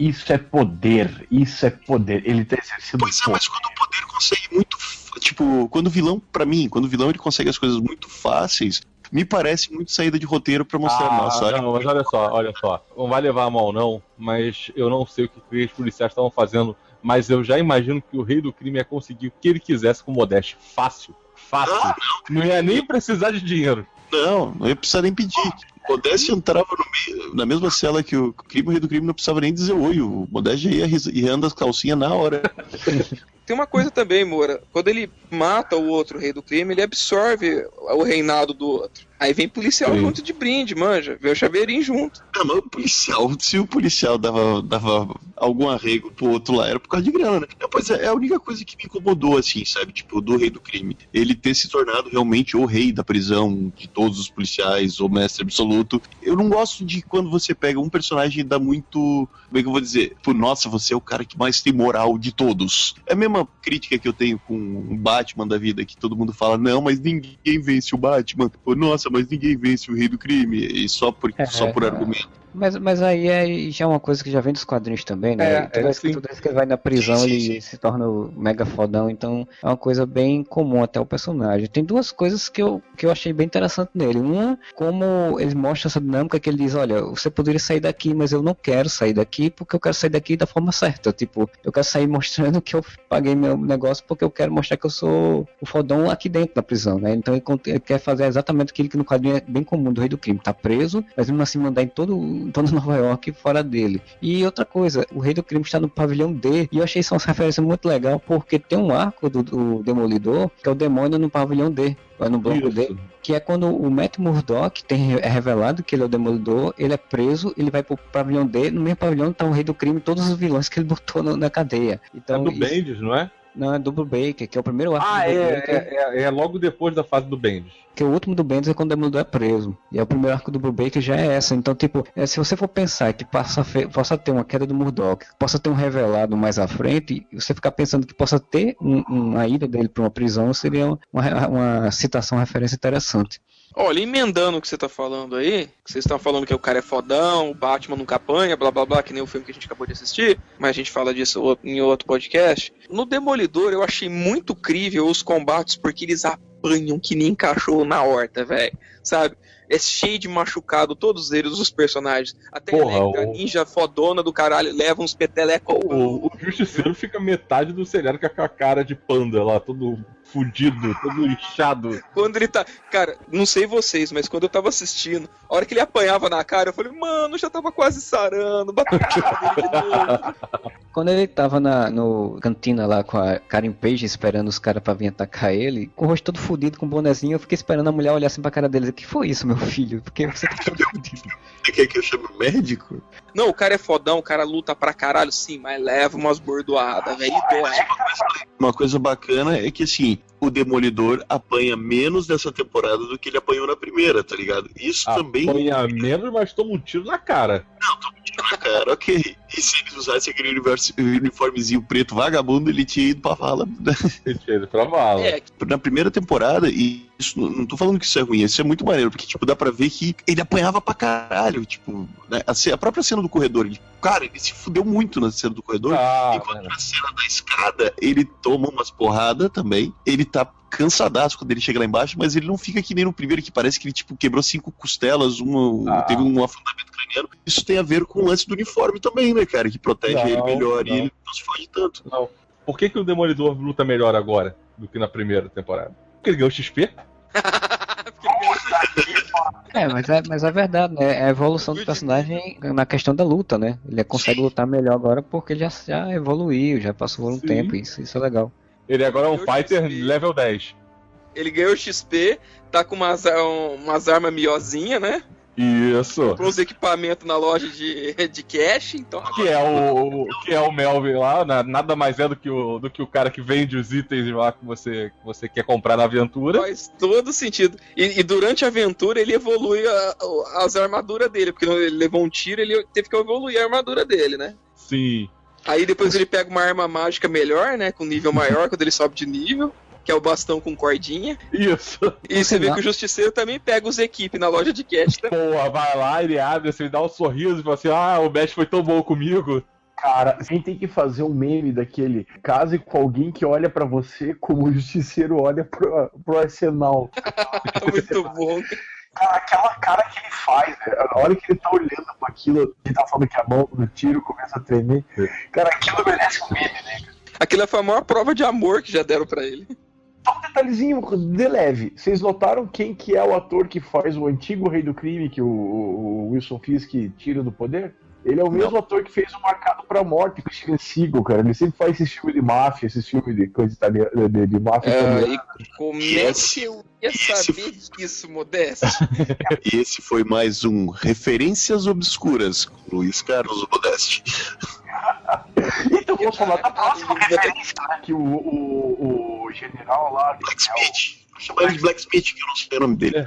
Speaker 3: Isso é poder, isso é poder. Ele tá exercendo
Speaker 2: Pois é,
Speaker 3: poder.
Speaker 2: mas quando o poder consegue muito. Tipo, quando o vilão, pra mim, quando o vilão ele consegue as coisas muito fáceis, me parece muito saída de roteiro pra mostrar,
Speaker 5: Ah,
Speaker 2: nossa, olha.
Speaker 5: não, mas olha só, olha só. Não vai levar a mão, não, mas eu não sei o que os policiais estavam fazendo, mas eu já imagino que o rei do crime ia conseguir o que ele quisesse com o Modeste. Fácil. Fácil. Não ia nem precisar de dinheiro.
Speaker 2: Não, não ia precisar nem pedir. O Modeste entrava no meio, na mesma cela que o crime, o rei do crime não precisava nem dizer oi. O Modeste já ia irrando as calcinhas na hora. *laughs*
Speaker 4: Tem uma coisa também, Moura. Quando ele mata o outro rei do crime, ele absorve o reinado do outro. Aí vem policial
Speaker 5: Sim.
Speaker 4: junto de brinde, manja. Vê o chaveirinho junto.
Speaker 2: Ah, mas o policial, se o policial dava, dava algum arrego pro outro lá, era por causa de grana, né? Não, pois é, é a única coisa que me incomodou, assim, sabe? Tipo, do rei do crime. Ele ter se tornado realmente o rei da prisão de todos os policiais, o mestre absoluto. Eu não gosto de quando você pega um personagem e dá muito. Como é que eu vou dizer? Tipo, nossa, você é o cara que mais tem moral de todos. É a mesma crítica que eu tenho com o Batman da vida, que todo mundo fala, não, mas ninguém vence o Batman. Pô, nossa, mas ninguém vence o rei do crime. E só por,
Speaker 1: É,
Speaker 2: só por
Speaker 1: é.
Speaker 2: argumento.
Speaker 1: Mas, mas aí é, já é uma coisa que já vem dos quadrinhos também, né?
Speaker 5: É,
Speaker 1: toda,
Speaker 5: é,
Speaker 1: vez que, toda vez que ele vai na prisão, ele se torna o mega fodão, então é uma coisa bem comum até o personagem. Tem duas coisas que eu, que eu achei bem interessante nele. Uma, como ele mostra essa dinâmica que ele diz, olha, você poderia sair daqui, mas eu não quero sair daqui porque eu quero sair daqui da forma certa. Tipo, eu quero sair mostrando *laughs* que eu paguei meu negócio porque eu quero mostrar que eu sou o fodão aqui dentro da prisão, né? Então ele, ele quer fazer exatamente aquilo que no quadrinho é bem comum do Rei do Crime. Tá preso, mas mesmo assim mandar em todo, toda Nova York fora dele. E outra coisa, o Rei do Crime está no pavilhão D, e eu achei isso uma referência muito legal, porque tem um arco do, do Demolidor, que é o demônio no pavilhão D, no bloco D,
Speaker 5: Isso.
Speaker 1: que é quando o Matt Murdock tem, é revelado que ele é o Demolidor, ele é preso, ele vai pro pavilhão D, no mesmo pavilhão tá o Rei do Crime, todos os vilões que ele botou no- na cadeia.
Speaker 5: É
Speaker 1: Então,
Speaker 5: do
Speaker 1: isso-
Speaker 5: Bendis, não é?
Speaker 1: Não, é Double Baker, que é o primeiro arco
Speaker 5: Ah,
Speaker 1: do Double
Speaker 5: é,
Speaker 1: Baker,
Speaker 5: é, é, é logo depois da fase do Bendis.
Speaker 1: que o último do Bendis é quando o Demolidor é preso. E é o primeiro arco do Blue Baker já é essa. Então, tipo, é, se você for pensar que possa, possa ter uma queda do Murdoch, possa ter um revelado mais à frente, e você ficar pensando que possa ter um- uma ida dele para uma prisão, seria uma, uma citação, uma referência interessante.
Speaker 4: Olha, emendando o que você tá falando aí, que vocês estão falando que o cara é fodão, o Batman nunca apanha, blá blá blá, que nem o filme que a gente acabou de assistir, mas a gente fala disso em outro podcast. No Demolidor eu achei muito crível os combates porque eles apanham que nem cachorro na horta, velho. Sabe? É cheio de machucado, todos eles, os personagens. Até
Speaker 5: Porra,
Speaker 4: a Electra,
Speaker 5: o-
Speaker 4: ninja fodona do caralho, leva uns peteleco.
Speaker 5: O, o Justiceiro fica metade do seriado com a cara de panda lá, todo fudido, todo inchado.
Speaker 4: Quando ele tá. Cara, não sei vocês, mas quando eu tava assistindo, a hora que ele apanhava na cara, eu falei, mano, já tava quase sarando, bateu.
Speaker 1: Quando ele tava na no cantina lá com a Karen Page esperando os caras pra vir atacar ele, com o rosto todo fudido, com o bonezinho, eu fiquei esperando a mulher olhar assim pra cara dele e dizer, que foi isso, meu filho? Porque você tá todo *laughs* fudido.
Speaker 2: Você quer que eu chame o médico?
Speaker 4: Não, o cara é fodão, o cara luta pra caralho, sim, mas leva umas bordoadas, velho, e.
Speaker 2: Uma coisa bacana é que assim, o Demolidor apanha menos nessa temporada do que ele apanhou na primeira, tá ligado? Isso também.
Speaker 5: Apanha menos, mas toma um tiro na cara.
Speaker 2: Ah, cara, ok. E se eles usassem aquele universo- uniformezinho preto vagabundo, ele tinha ido pra vala. *laughs*
Speaker 5: Ele tinha ido pra vala.
Speaker 4: É,
Speaker 2: Na primeira temporada, e isso não tô falando que isso é ruim, isso é muito maneiro, porque, tipo, dá pra ver que ele apanhava pra caralho, tipo, né? a, a própria cena do corredor, ele- cara, ele se fudeu muito na cena do corredor,
Speaker 5: Ah,
Speaker 2: enquanto na cena da escada, ele toma umas porradas também, ele tá cansadaço quando ele chega lá embaixo, mas ele não fica que nem no primeiro, que parece que ele, tipo, quebrou cinco costelas, uma,
Speaker 5: Ah.
Speaker 2: teve um afundamento craniano, isso tem a ver com o lance do uniforme também, né, cara, que protege
Speaker 5: Não,
Speaker 2: ele melhor, e
Speaker 5: não.
Speaker 2: ele não se fode tanto.
Speaker 5: não. Por que, que o Demolidor luta melhor agora do que na primeira temporada? Porque ele ganhou XP? *laughs*
Speaker 1: É, mas é, mas é verdade, né? É a evolução do personagem na questão da luta, né? Ele consegue lutar melhor agora porque ele já, já evoluiu, já passou um
Speaker 5: Sim.
Speaker 1: tempo, isso, isso é legal.
Speaker 5: Ele agora é um fighter
Speaker 4: XP.
Speaker 5: level 10.
Speaker 4: ele ganhou XP, tá com umas, um- umas armas miozinha, né?
Speaker 5: Isso.
Speaker 4: Comprou os equipamentos na loja de, *laughs* de cash, então
Speaker 5: Que é o, que é o Melvin lá, na- nada mais é do que, o, do que o cara que vende os itens lá que você, que você quer comprar na aventura.
Speaker 4: faz todo sentido. E, e durante a aventura ele evolui a- a- as armaduras dele, porque ele levou um tiro ele teve que evoluir a armadura dele, né?
Speaker 5: Sim.
Speaker 4: Aí depois ele pega uma arma mágica melhor, né? Com nível maior, quando ele sobe de nível. Que é o bastão com cordinha.
Speaker 5: Isso.
Speaker 4: E você vê que o Justiceiro também pega os equipes na loja de cash. Né?
Speaker 5: Porra, vai lá, ele abre, assim, ele dá um sorriso e fala assim: Ah, o Bash foi tão bom comigo.
Speaker 3: Cara, a gente tem que fazer um meme daquele case com alguém que olha pra você como o justiceiro olha pro, pro arsenal. *laughs*
Speaker 4: Muito bom.
Speaker 3: Cara, aquela cara que ele faz, né? a hora que ele tá olhando pra aquilo, ele tá falando que a mão no tiro começa a tremer. Cara, aquilo merece um meme, né?
Speaker 4: Aquilo foi a maior prova de amor que já deram pra ele.
Speaker 3: Só um detalhezinho de leve. Vocês notaram quem que é o ator que faz o antigo Rei do Crime que o, o- o Wilson Fisk tira do poder? Ele é o mesmo ator que fez o Marcado pra Morte com o Steven Seagal, cara. Ele sempre faz esses filmes de máfia, esses filmes de coisa italiana, de, de máfia italiana.
Speaker 4: É, e como é que eu ia saber disso, Modesto?
Speaker 2: E *laughs* esse foi mais um Referências Obscuras com Luiz Carlos Modeste. *laughs*
Speaker 3: Então vamos falar da próxima referência, né? Que o, o, o general lá.
Speaker 2: Blacksmith. Vou chamar ele de Blacksmith, que eu não sei o nome dele.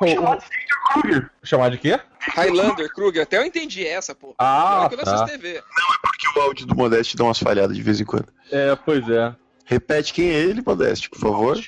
Speaker 5: O-
Speaker 3: chamado
Speaker 5: o-
Speaker 3: Victor Kruger.
Speaker 5: chamar de quê?
Speaker 4: Highlander, Kruger, até eu entendi essa, pô.
Speaker 5: Ah,
Speaker 4: Olha que eu não
Speaker 5: tá.
Speaker 4: assisto TV.
Speaker 2: Porque o áudio do Modeste dá umas falhadas de vez em quando.
Speaker 5: É, pois é.
Speaker 2: Repete quem é ele, Modeste, por favor.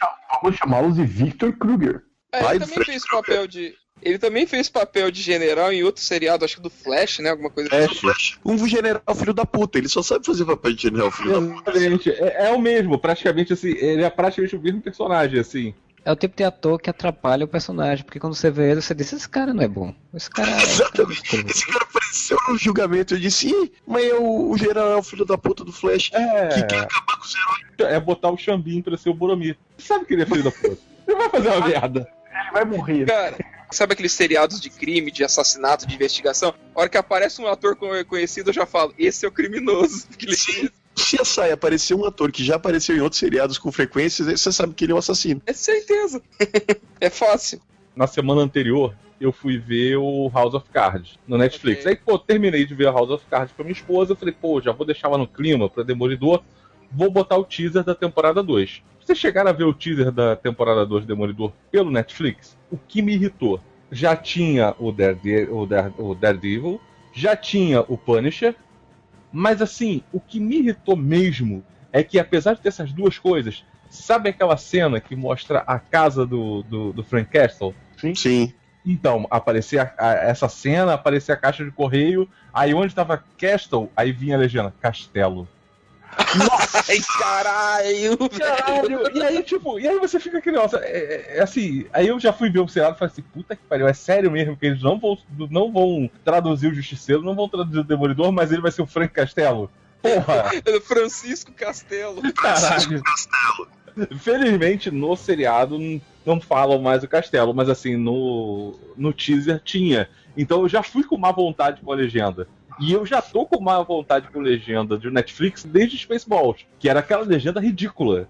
Speaker 3: Vamos chamá-los de Victor Kruger.
Speaker 4: É, ele também
Speaker 2: Fred
Speaker 4: fez
Speaker 2: Krueger.
Speaker 4: papel de. Ele também fez papel de general em outro seriado, acho que do Flash, né? Alguma coisa assim.
Speaker 5: Flash.
Speaker 2: Um general filho da puta, ele só sabe fazer papel de general filho da puta.
Speaker 5: Exatamente. É, é o mesmo, praticamente assim, ele é praticamente o mesmo personagem, assim.
Speaker 1: É o tipo de ator que atrapalha o personagem, porque quando você vê ele, você diz, esse cara não é bom. Esse cara é.
Speaker 2: Exatamente. Esse cara apareceu no julgamento. Eu disse, Ih, mas é o, o general filho da puta do Flash. Que quer
Speaker 5: É.
Speaker 2: acabar com os heróis.
Speaker 5: É botar o Xambim pra ser o Boromir. Você sabe que ele é filho da puta. Ele vai fazer uma merda.
Speaker 3: Ele vai morrer.
Speaker 4: Cara, sabe aqueles seriados de crime, de assassinato, de investigação? A hora que aparece um ator co- conhecido, eu já falo, esse é o criminoso. Porque ele-.
Speaker 2: Se a saia aparecer um ator que já apareceu em outros seriados com frequência, você sabe que ele é um assassino.
Speaker 4: É certeza. *laughs* é fácil.
Speaker 5: Na semana anterior, eu fui ver o House of Cards no Netflix.
Speaker 4: Ok.
Speaker 5: Aí, pô, terminei de ver o House of Cards com a minha esposa. Eu falei, pô, já vou deixar ela no clima pra Demolidor. Vou botar o teaser da temporada 2. Vocês chegaram a ver o teaser da temporada 2 de Demolidor pelo Netflix? O que me irritou? Já tinha o, Darede- o, Dare- o Daredevil, já tinha o Punisher, mas assim, o que me irritou mesmo é que apesar de ter essas duas coisas, sabe aquela cena que mostra a casa do, do, do Frank Castle?
Speaker 2: Sim.
Speaker 5: Então, aparecia a- a- essa cena, aparecia a caixa de correio, aí onde tava Castle, aí vinha a legenda, Castelo.
Speaker 4: Ai, caralho.
Speaker 5: Caralho! E aí, tipo, e aí você fica aquele negócio, é, é- é assim, aí eu já fui ver o seriado e falei assim, puta que pariu, é sério mesmo que eles não vão, não vão traduzir o Justiceiro, não vão traduzir o Demolidor, mas ele vai ser o Frank Castelo? Porra!
Speaker 4: Francisco Castelo.
Speaker 5: Caralho! Felizmente no seriado não falam mais o castelo, mas assim, no, no teaser tinha. Então eu já fui com má vontade com a legenda. E eu já tô com má vontade com legenda de Netflix desde Spaceballs, que era aquela legenda ridícula.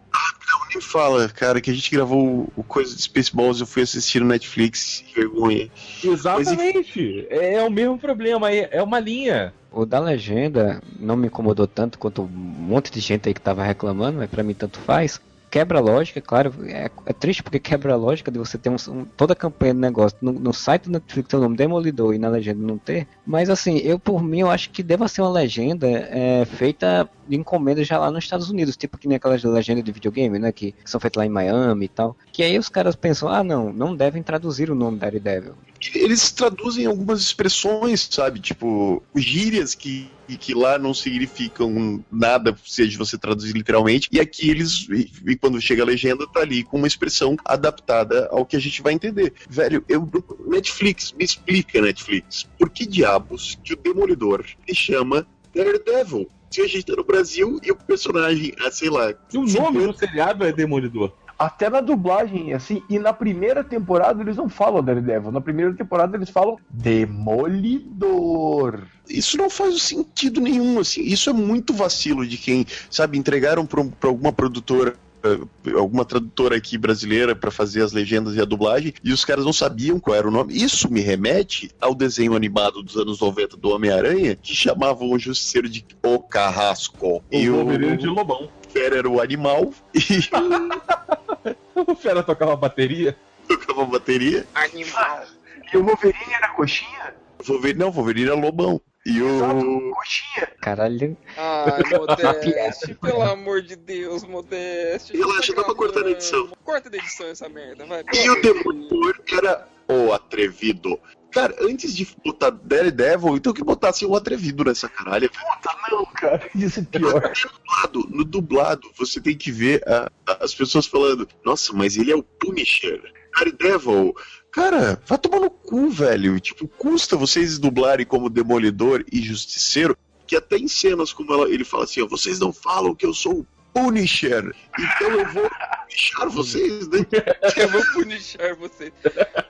Speaker 2: Nem fala, cara, que a gente gravou o coisa de Spaceballs e eu fui assistir no Netflix, que vergonha.
Speaker 5: Exatamente. É, é o mesmo problema, é, é uma linha.
Speaker 1: O da legenda não me incomodou tanto quanto um monte de gente aí que tava reclamando, mas pra mim tanto faz. Quebra a lógica, claro, é, é triste porque *laughs* quebra a lógica de você ter um, um- toda a campanha do negócio no, no site do Netflix ter o nome Demolidor e na legenda não ter. Mas assim, eu por mim eu acho que deva ser uma legenda é, feita de encomenda já lá nos Estados Unidos, tipo que nem aquelas legendas de videogame, né, que, que são feitas lá em Miami e tal. Que aí os caras pensam, ah não, não devem traduzir o nome Daredevil.
Speaker 2: Eles traduzem algumas expressões, sabe? Tipo, gírias que, que lá não significam nada, seja você traduzir literalmente. E aqui eles, e, e quando chega a legenda, tá ali com uma expressão adaptada ao que a gente vai entender. Velho, eu. Netflix, me explica, Netflix. Por que diabos que o Demolidor se chama Daredevil? Se a gente tá no Brasil e o personagem, ah, sei lá.
Speaker 5: E o nome do seriado é Demolidor.
Speaker 3: Até na dublagem, assim, e na primeira temporada eles não falam Daredevil. Na primeira temporada eles falam Demolidor.
Speaker 2: isso não faz sentido nenhum, assim. Isso é muito vacilo de quem, sabe, entregaram pra, um- pra alguma produtora. eh, Alguma tradutora aqui brasileira pra fazer as legendas e a dublagem, e os caras não sabiam qual era o nome. Isso me remete ao desenho animado dos anos 90 do Homem-Aranha, que chamavam o Justiceiro de O Carrasco. e
Speaker 5: o
Speaker 2: o
Speaker 5: Wolverine de Lobão.
Speaker 2: Fera era o animal, e *laughs*
Speaker 5: O Fera tocava bateria.
Speaker 2: tocava bateria.
Speaker 4: Animal.
Speaker 3: E o Wolverine era coxinha?
Speaker 2: Wolverine, não, Wolverine era lobão. E o.
Speaker 3: Coxinha.
Speaker 1: Caralho,
Speaker 4: Ai, Modeste, *laughs* pelo amor de Deus, Modeste.
Speaker 2: Relaxa, dá pra cortar na edição.
Speaker 4: Corta da edição essa merda, vai.
Speaker 2: E o Demolidor era o atrevido. Cara, antes de botar Daredevil, então que botasse o atrevido nessa caralho.
Speaker 3: Puta, não, cara. *laughs* Isso é pior.
Speaker 2: Dublado, no dublado, você tem que ver a- a- as pessoas falando: Nossa, mas ele é o Punisher. Daredevil. Cara, vai tomar no cu, velho. Tipo, custa vocês dublarem como Demolidor e Justiceiro, que até em cenas como ela- ele fala assim: ó, Vocês não falam que eu sou o Punisher. Então eu vou deixar vocês, né? *laughs*
Speaker 4: Eu vou punishar você.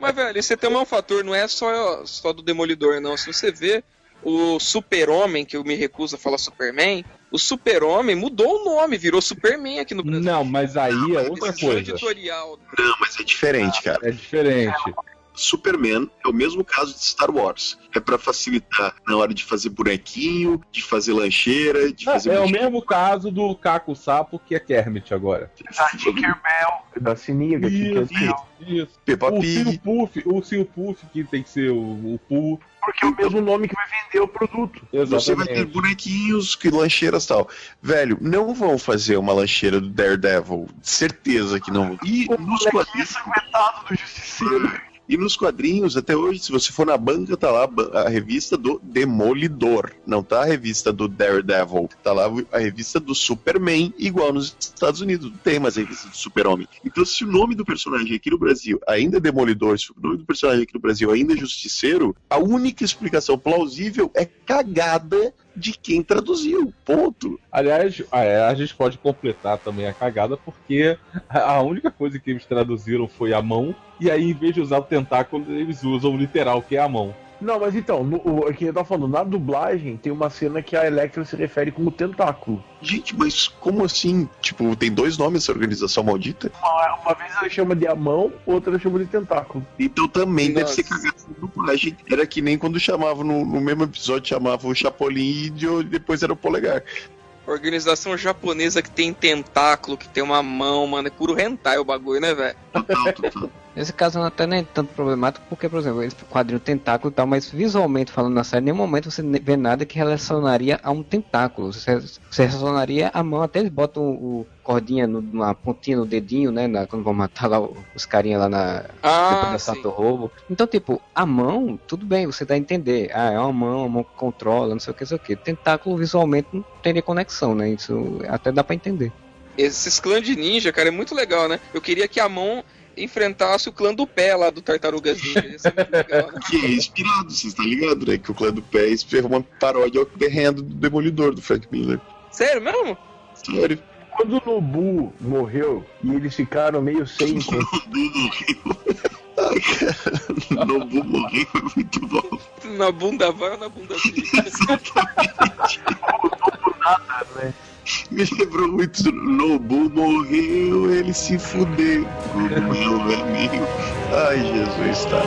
Speaker 4: Mas, velho, você tem um fator, não é só, só do Demolidor, não. Se você vê o Super-Homem, que eu me recuso a falar Superman, o Super-Homem mudou o nome, virou Superman aqui no Brasil.
Speaker 5: Não, mas aí é outra coisa.
Speaker 4: editorial.
Speaker 2: Não, mas é diferente, cara.
Speaker 5: É diferente.
Speaker 2: Superman é o mesmo caso de Star Wars. É pra facilitar na hora de fazer bonequinho, de fazer lancheira, de fazer.
Speaker 5: É o
Speaker 2: mochila.
Speaker 5: mesmo caso do Caco Sapo, que é Kermit agora.
Speaker 3: Da Tinkerbell. Da Sininha, que é
Speaker 5: Isso,
Speaker 3: Tinkerbell.
Speaker 5: isso.
Speaker 2: Peppa
Speaker 5: O
Speaker 2: Pig.
Speaker 5: Puff, o Sil Puff, que tem que ser o, o Pooh.
Speaker 3: Porque é o mesmo nome que vai vender o produto.
Speaker 2: Você vai ter bonequinhos, que lancheiras e tal. Velho, não vão fazer uma lancheira do Daredevil. Certeza que não. E
Speaker 3: O
Speaker 2: nos quadrinhos,
Speaker 3: ensanguentado do Justiceiro.
Speaker 2: E nos quadrinhos, até hoje, se você for na banca, tá lá a revista do Demolidor. Não tá a revista do Daredevil. Tá lá a revista do Superman, igual nos Estados Unidos. Não tem mais a revista do Super-Homem. Então, se o nome do personagem aqui no Brasil ainda é Demolidor, se o nome do personagem aqui no Brasil ainda é Justiceiro, a única explicação plausível é cagada de quem traduziu. Ponto.
Speaker 5: Aliás, ah, é, a gente pode completar também a cagada, porque a a única coisa que eles traduziram foi a mão, e aí, em vez de usar o tentáculo, eles usam o literal, que é a mão.
Speaker 3: Não, mas então, no, o, que eu tava falando, na dublagem tem uma cena que a Electra se refere como tentáculo.
Speaker 2: Gente, mas como assim? Tipo, tem dois nomes essa organização maldita?
Speaker 3: Uma, uma vez ela chama de a mão, outra ela chama de tentáculo.
Speaker 2: Então também deve
Speaker 4: Nossa.
Speaker 2: ser cagada de dublagem. Era que nem quando chamavam no, no mesmo episódio, chamavam o Chapolin e de- depois era o Polegar.
Speaker 4: Organização japonesa que tem tentáculo, que tem uma mão, mano. É puro hentai o bagulho, né, velho?
Speaker 2: Total, total.
Speaker 1: Nesse caso não até nem tanto problemático, porque, por exemplo, esse quadrinho tentáculo e tal, mas visualmente falando na série, em nenhum momento você vê nada que relacionaria a um tentáculo. Você, você relacionaria a mão, até eles botam o, o cordinha no, uma pontinha no dedinho, né? na- quando vão matar lá os carinha lá na. depois
Speaker 4: Ah.
Speaker 1: Sato Roubo. Então, tipo, a mão, tudo bem, você dá a entender. Ah, é uma mão, uma mão que controla, não sei o que, não sei o que. Tentáculo visualmente não teria conexão, né? Isso até dá pra entender.
Speaker 4: Esses clãs de ninja, cara, é muito legal, né? Eu queria que a mão enfrentasse o clã do pé lá do Tartarugas Ninja. Ia ser muito legal, né? *laughs*
Speaker 2: Que é inspirado, vocês estão ligados, né? Que o clã do pé é uma paródia ao do Demolidor, do Frank Miller.
Speaker 4: Sério mesmo?
Speaker 2: Sério.
Speaker 3: Quando o Nobu morreu e eles ficaram meio sem.
Speaker 2: Ah, Ai, cara, Nobu morreu é muito bom.
Speaker 4: Na bunda vai ou na bunda fica? *laughs*
Speaker 2: Me lembrou muito Nobu morreu, ele se fudeu. Meu amigo. Ai, Jesus, tá.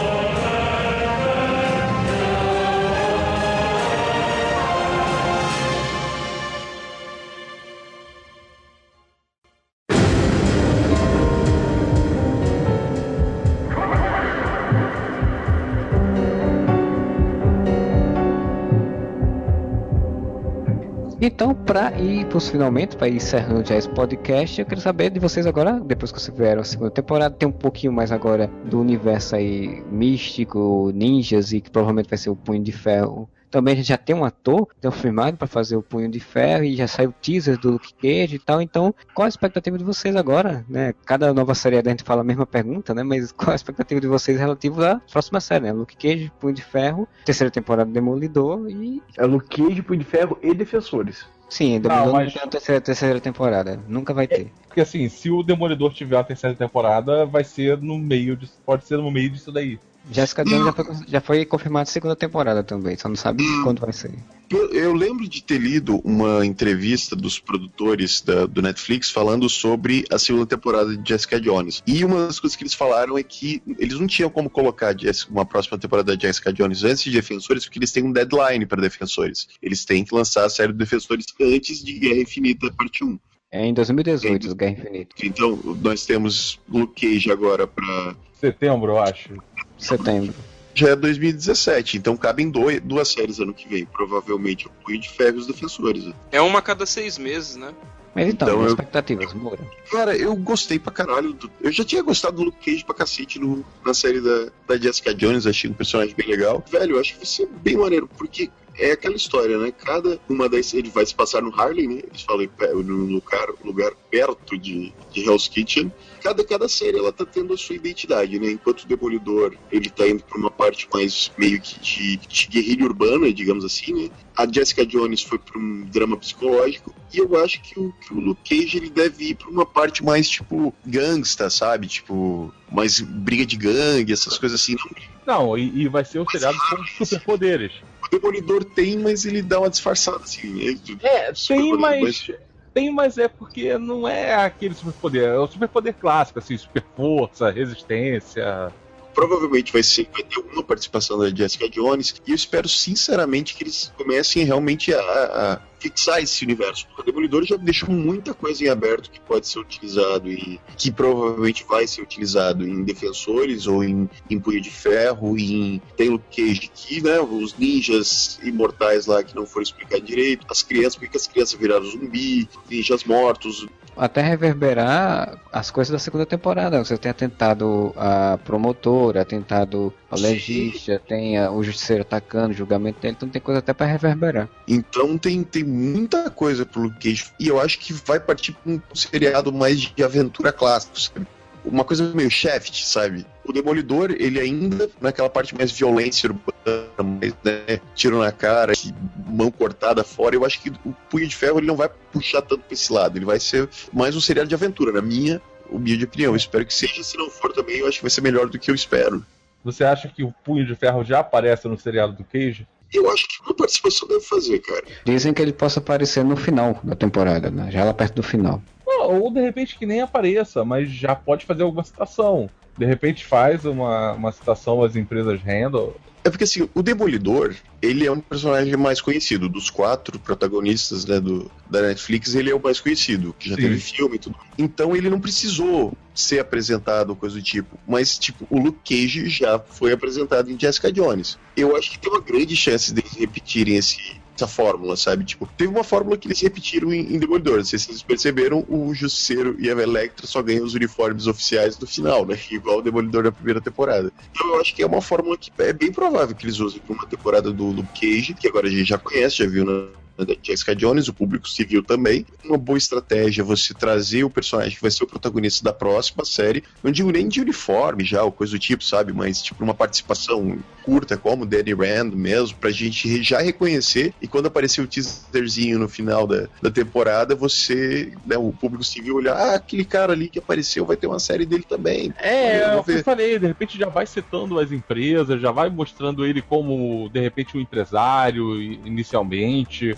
Speaker 1: Então, pra ir pros finalmente, pra ir encerrando já esse podcast, eu quero saber de vocês agora, depois que vocês vieram a segunda temporada, tem um pouquinho mais agora do universo aí místico, ninjas, e que provavelmente vai ser o Punho de Ferro. Também a gente já tem um ator confirmado para fazer o Punho de Ferro e já saiu teaser do Luke Cage e tal. Então, qual a expectativa de vocês agora? Né? Cada nova série a gente fala a mesma pergunta, né? Mas qual a expectativa de vocês relativo à próxima série, né? Luke Cage, Punho de Ferro, terceira temporada do Demolidor e
Speaker 3: É Luke Cage, Punho de Ferro e Defensores.
Speaker 1: Sim, Demolidor
Speaker 5: mas-
Speaker 1: não tem a terceira, terceira temporada. Nunca vai ter.
Speaker 5: Porque assim, se o Demolidor tiver a terceira temporada, vai ser no meio disso. Pode ser no meio disso daí.
Speaker 1: Jessica Jones já foi, já foi confirmada a segunda temporada também, só não sabe quando vai ser.
Speaker 2: Eu, lembro de ter lido uma entrevista dos produtores da- do Netflix falando sobre a segunda temporada de Jessica Jones. E uma das coisas que eles falaram é que eles não tinham como colocar uma próxima temporada de Jessica Jones antes de Defensores, porque eles têm um deadline para Defensores. Eles têm que lançar a série do Defensores antes de Guerra Infinita, parte 1.
Speaker 1: É em 2018, Guerra Infinita.
Speaker 2: Então, nós temos Luke Cage agora para
Speaker 5: Setembro, eu acho.
Speaker 1: Setembro.
Speaker 2: já é 2017, então cabem dois, duas séries ano que vem, provavelmente o Punho de Ferro e os Defensores.
Speaker 4: É uma a cada seis meses, né?
Speaker 1: Mas então,
Speaker 2: Então, eu-
Speaker 1: expectativas, Moura.
Speaker 2: Cara, eu gostei pra caralho. Do... Eu já tinha gostado do Luke Cage pra cacete no... na série da... da Jessica Jones, achei um personagem bem legal. Velho, eu acho que vai ser bem maneiro, porque é aquela história, né? Cada uma das. Ele vai se passar no Harlem, né? Eles falam num lugar, lugar perto de, de Hell's Kitchen. Cada, cada série ela tá tendo a sua identidade, né? Enquanto o Demolidor ele tá indo pra uma parte mais meio que de, de guerrilha urbana, digamos assim, né? A Jessica Jones foi pra um drama psicológico. E eu acho que o, que o Luke Cage ele deve ir pra uma parte mais, tipo, gangsta, sabe? Tipo, mais briga de gangue, essas coisas assim. Não,
Speaker 5: Não, e, e vai ser o seriado com superpoderes.
Speaker 2: Demolidor tem, mas ele dá uma disfarçada, assim. né?
Speaker 5: É, tem,
Speaker 2: Superpoder,
Speaker 5: mas. Tem, mas é porque não é aquele superpoder. É o superpoder clássico, assim, super força, resistência.
Speaker 2: provavelmente vai, ser, vai ter alguma participação da Jessica Jones e eu espero sinceramente que eles comecem realmente a, a fixar esse universo. Porque o Demolidor já deixou muita coisa em aberto que pode ser utilizado e que provavelmente vai ser utilizado em Defensores ou em, em Punho de Ferro, em tem Luke Cage que, né, os ninjas imortais lá que não foram explicados direito, as crianças, porque as crianças viraram zumbi, ninjas mortos,
Speaker 1: Até reverberar as coisas da segunda temporada. Você tem atentado a promotora, atentado ao legista, tem a- o justiceiro atacando, o julgamento dele, então tem coisa até pra reverberar.
Speaker 2: Então tem, tem muita coisa pro Luke Cage. E eu acho que vai partir pra um seriado mais de aventura clássico, sabe? Uma coisa meio Shaft, sabe? O Demolidor, ele ainda naquela parte mais violência urbana, mais, né, tiro na cara, mão cortada fora. Eu acho que o Punho de Ferro ele não vai puxar tanto pra esse lado. Ele vai ser mais um seriado de aventura, na minha humilde opinião. Eu espero que seja. Se não for também, eu acho que vai ser melhor do que eu espero.
Speaker 5: Você acha que o Punho de Ferro já aparece no seriado do Cage?
Speaker 2: Eu acho que uma participação deve fazer, cara.
Speaker 1: Dizem que ele possa aparecer no final da temporada, né? já lá perto do final.
Speaker 5: Não, ou de repente que nem apareça, mas já pode fazer alguma citação. De repente faz uma, uma citação às empresas Handle.
Speaker 2: É porque assim, o Demolidor, ele é um personagem mais conhecido. Dos quatro protagonistas né, do, da Netflix, ele é o mais conhecido, que já
Speaker 5: Sim.
Speaker 2: teve filme e tudo. Então ele não precisou ser apresentado, coisa do tipo. Mas, tipo, o Luke Cage já foi apresentado em Jessica Jones. Eu acho que tem uma grande chance deles repetirem esse, essa fórmula, sabe? Tipo, teve uma fórmula que eles repetiram em, em Demolidor. Se vocês perceberam, o Justiceiro e a Electra só ganham os uniformes oficiais do final, né? *laughs* Igual o Demolidor da primeira temporada. Então eu acho que é uma fórmula que é bem provável que eles usem uma temporada do Luke Cage, que agora a gente já conhece, já viu na, da Jessica Jones, o público civil também. Uma boa estratégia é você trazer o personagem que vai ser o protagonista da próxima série. Não digo nem de uniforme já, ou coisa do tipo, sabe? Mas tipo uma participação curta, como Danny Rand mesmo, pra gente já reconhecer. E quando aparecer o teaserzinho no final da, da temporada, você, né, o público civil olhar, ah, aquele cara ali que apareceu vai ter uma série dele também.
Speaker 5: É, é eu
Speaker 2: ver.
Speaker 5: falei, de repente já vai setando as empresas, já vai mostrando ele como, de repente, um empresário inicialmente.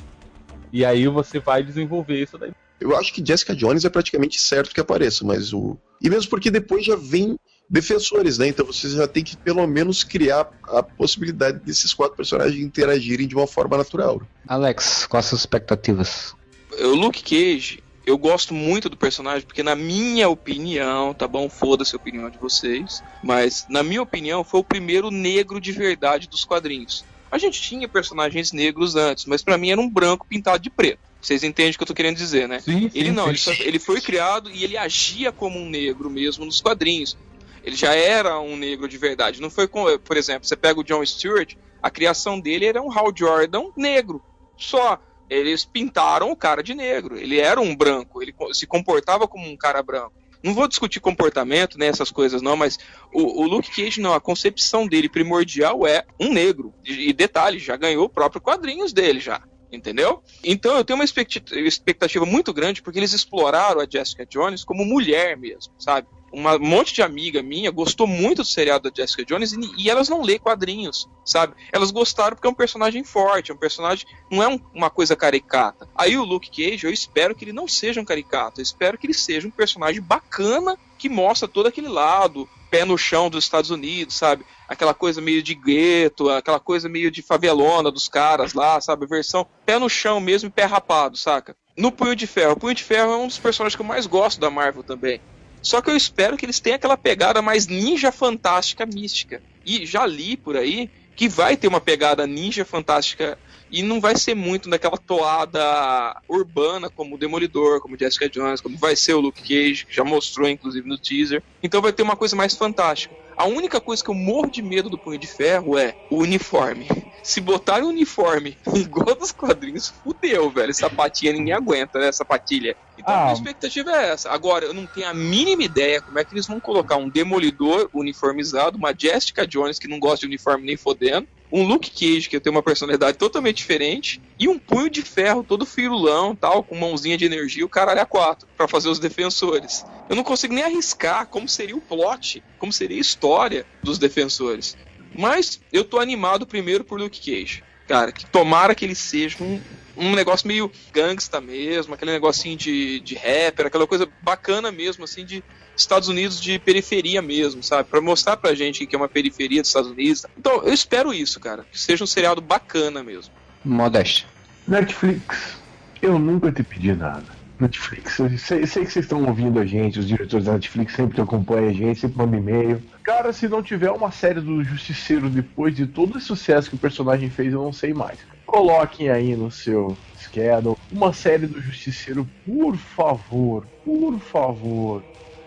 Speaker 5: E aí você vai desenvolver isso daí.
Speaker 2: Eu acho que Jessica Jones é praticamente certo que apareça, mas o. E mesmo porque depois já vem defensores, né? Então você já tem que pelo menos criar a possibilidade desses quatro personagens interagirem de uma forma natural.
Speaker 1: Alex, quais as suas expectativas?
Speaker 4: O Luke Cage, eu gosto muito do personagem, porque na minha opinião, tá bom? Foda-se a opinião de vocês. Mas, na minha opinião, foi o primeiro negro de verdade dos quadrinhos. A gente tinha personagens negros antes, mas pra mim era um branco pintado de preto. Vocês entendem o que eu tô querendo dizer, né?
Speaker 5: Sim,
Speaker 4: Ele não, ele, só- ele foi criado e ele agia como um negro mesmo nos quadrinhos. Ele já era um negro de verdade. Não foi com, por exemplo, você pega o John Stewart, a criação dele era um Hal Jordan negro. Só eles pintaram o cara de negro. Ele era um branco, ele se comportava como um cara branco. Não vou discutir comportamento, né, essas coisas não, mas o, o Luke Cage não, a concepção dele primordial é um negro. E, e detalhe, já ganhou o próprio quadrinhos dele já. Entendeu? Então eu tenho uma expectativa muito grande porque eles exploraram a Jessica Jones como mulher mesmo, sabe? Uma, um monte de amiga minha gostou muito do seriado da Jessica Jones e, e elas não lê quadrinhos, sabe? Elas gostaram porque é um personagem forte, é um personagem. não é um- uma coisa caricata. Aí o Luke Cage, eu espero que ele não seja um caricato, eu espero que ele seja um personagem bacana que mostra todo aquele lado, pé no chão dos Estados Unidos, sabe? Aquela coisa meio de gueto, aquela coisa meio de favelona dos caras lá, sabe? Versão pé no chão mesmo e pé rapado, saca? No Punho de Ferro. O Punho de Ferro é um dos personagens que eu mais gosto da Marvel também. Só que eu espero que eles tenham aquela pegada mais ninja fantástica mística. E já li por aí que vai ter uma pegada ninja fantástica e não vai ser muito daquela toada urbana como o Demolidor, como Jessica Jones, como vai ser o Luke Cage, que já mostrou inclusive no teaser. Então vai ter uma coisa mais fantástica. A única coisa que eu morro de medo do Punho de Ferro é o uniforme. *laughs* Se botarem o uniforme *laughs* igual dos quadrinhos, fudeu, velho. Sapatinha ninguém aguenta, né? Sapatilha. Então a
Speaker 3: Ah.
Speaker 4: minha expectativa é essa. Agora, eu não tenho a mínima ideia como é que eles vão colocar um Demolidor uniformizado, uma Jessica Jones que não gosta de uniforme nem fodendo, um Luke Cage que tem uma personalidade totalmente diferente e um punho de ferro todo firulão, tal, com mãozinha de energia, o caralho a quatro, pra fazer os defensores. Eu não consigo nem arriscar como seria o plot, como seria a história dos defensores. Mas eu tô animado primeiro por Luke Cage. Cara, que tomara que ele seja um, um negócio meio gangsta mesmo, aquele negocinho de, de rapper, aquela coisa bacana mesmo, assim, de Estados Unidos de periferia mesmo, sabe? Pra mostrar pra gente que é uma periferia dos Estados Unidos. Então, eu espero isso, cara. Que seja um seriado bacana mesmo.
Speaker 1: Modeste.
Speaker 3: Netflix, eu nunca te pedi nada. Netflix, sei, sei que vocês estão ouvindo a gente, os diretores da Netflix sempre acompanham a gente, sempre mandam e-mail. Cara, se não tiver uma série do Justiceiro depois de todo esse sucesso que o personagem fez, eu não sei mais. Coloquem aí no seu schedule uma série do Justiceiro, por favor, por favor.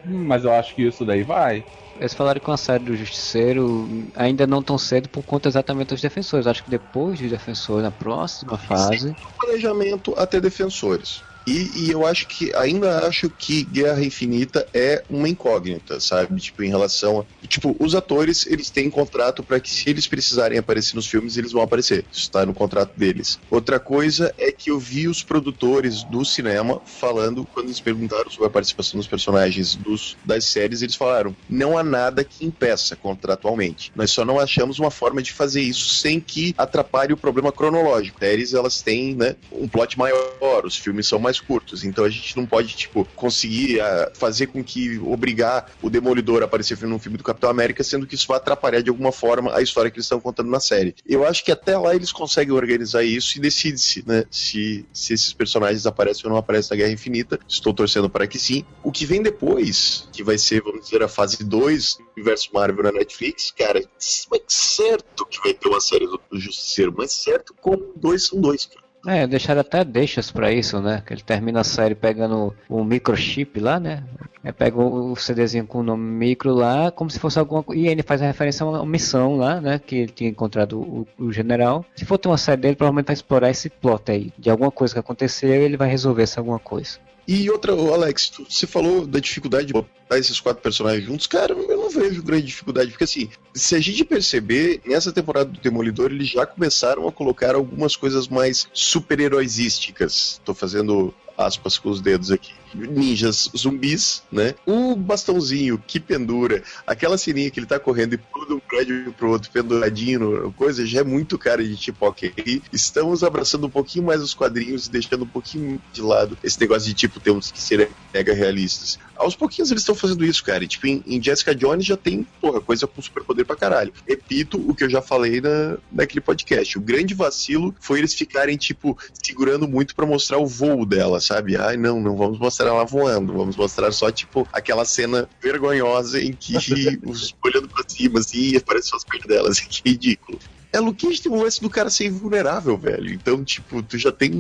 Speaker 5: Hum, Mas eu acho que isso daí vai.
Speaker 1: Eles falaram com a série do Justiceiro ainda não tão cedo por conta exatamente dos defensores. Acho que depois dos defensores, na próxima fase.
Speaker 2: planejamento até defensores. E, e eu acho que ainda acho que Guerra Infinita é uma incógnita, sabe? Tipo, em relação a. Tipo, os atores, eles têm contrato para que se eles precisarem aparecer nos filmes, eles vão aparecer. Isso tá no contrato deles. Outra coisa é que eu vi os produtores do cinema falando, quando eles perguntaram sobre a participação dos personagens dos, das séries, eles falaram: não há nada que impeça contratualmente. Nós só não achamos uma forma de fazer isso sem que atrapalhe o problema cronológico. Séries, elas têm, né, um plot maior, os filmes são mais curtos, então a gente não pode, tipo, conseguir ah, fazer com que obrigar o Demolidor a aparecer num filme do Capitão América, sendo que isso vai atrapalhar de alguma forma a história que eles estão contando na série. Eu acho que até lá eles conseguem organizar isso e decide-se, né, se, se esses personagens aparecem ou não aparecem na Guerra Infinita. Estou torcendo para que sim. O que vem depois, que vai ser, vamos dizer, a fase 2 do universo Marvel na Netflix, cara, mas certo que vai ter uma série do Justiceiro, mas certo como dois são dois, cara.
Speaker 1: É, deixaram até deixas pra isso, né? Que ele termina a série pegando o microchip lá, né? É, pega o o CDzinho com o nome micro lá, como se fosse alguma coisa. E ele faz a referência a uma missão lá, né? Que ele tinha encontrado o, o general. Se for ter uma série dele, provavelmente vai explorar esse plot aí. De alguma coisa que aconteceu, ele vai resolver essa alguma coisa.
Speaker 2: E outra, Alex, tu- você falou da dificuldade de botar esses quatro personagens juntos. Cara, eu não vejo grande dificuldade, porque assim, se a gente perceber, nessa temporada do Demolidor, eles já começaram a colocar algumas coisas mais super-heroisísticas. Tô fazendo aspas com os dedos aqui. Ninjas zumbis, né? O bastãozinho que pendura, aquela sininha que ele tá correndo e pula de um prédio pro outro penduradinho, coisa, já é muito cara de tipo, ok, estamos abraçando um pouquinho mais os quadrinhos e deixando um pouquinho de lado esse negócio de tipo, temos que ser mega realistas. Aos pouquinhos eles estão fazendo isso, cara. E, tipo, em, em Jessica Jones já tem, porra, coisa com superpoder pra caralho. Repito o que eu já falei na, naquele podcast. O grande vacilo foi eles ficarem, tipo, segurando muito pra mostrar o voo dela, sabe? Ai, não, não vamos mostrar ela voando. Vamos mostrar só, tipo, aquela cena vergonhosa em que *laughs* os olhando pra cima, assim, e aparecem as pernas dela, assim, *laughs* que ridículo. É, Cage tem o lance do cara ser invulnerável, velho. Então, tipo, tu já tem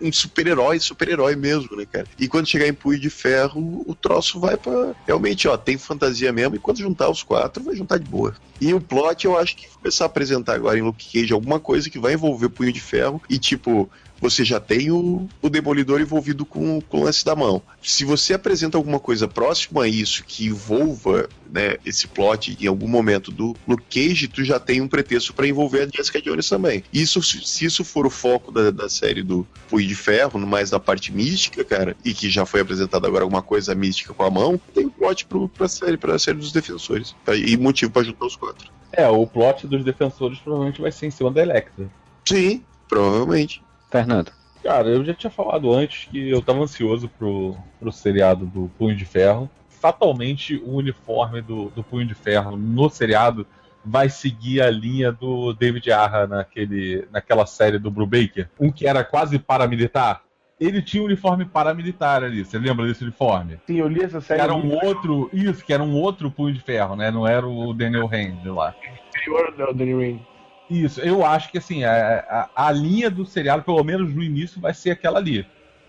Speaker 2: um super-herói, super-herói mesmo, né, cara? E quando chegar em Punho de Ferro, o troço vai pra. Realmente, ó, tem fantasia mesmo. E quando juntar os quatro, vai juntar de boa. E o plot, eu acho que começar a apresentar agora em Luke Cage alguma coisa que vai envolver Punho de Ferro. E, tipo, você já tem o, o Demolidor envolvido com, com o lance da mão. Se você apresenta alguma coisa próxima a isso que envolva né, esse plot em algum momento do Luke Cage, tu já tem um pretexto para envolver a Jessica Jones também. Isso, se isso for o foco da, da série do Punho de Ferro, mais da parte mística, cara, e que já foi apresentado agora alguma coisa mística com a mão, tem um plot pro, pra série, pra série dos defensores. Pra- E motivo pra juntar os quatro.
Speaker 5: É, o plot dos defensores provavelmente vai ser em cima da Electra.
Speaker 2: Sim, provavelmente.
Speaker 1: Fernando.
Speaker 5: Cara, eu já tinha falado antes que eu tava ansioso pro, pro seriado do Punho de Ferro. Fatalmente, o uniforme do, do Punho de Ferro no seriado vai seguir a linha do David Arra naquele, naquela série do Brubaker. Um que era quase paramilitar. Ele tinha um uniforme paramilitar ali. Você lembra desse uniforme?
Speaker 3: Sim, eu li essa
Speaker 5: Que
Speaker 3: série.
Speaker 5: era um outro. Isso, que era um outro Punho de Ferro, né? Não era o Daniel Hand lá.
Speaker 3: do Danny Rain.
Speaker 5: Isso, eu acho que assim, a, a, a linha do seriado, pelo menos no início, vai ser aquela ali.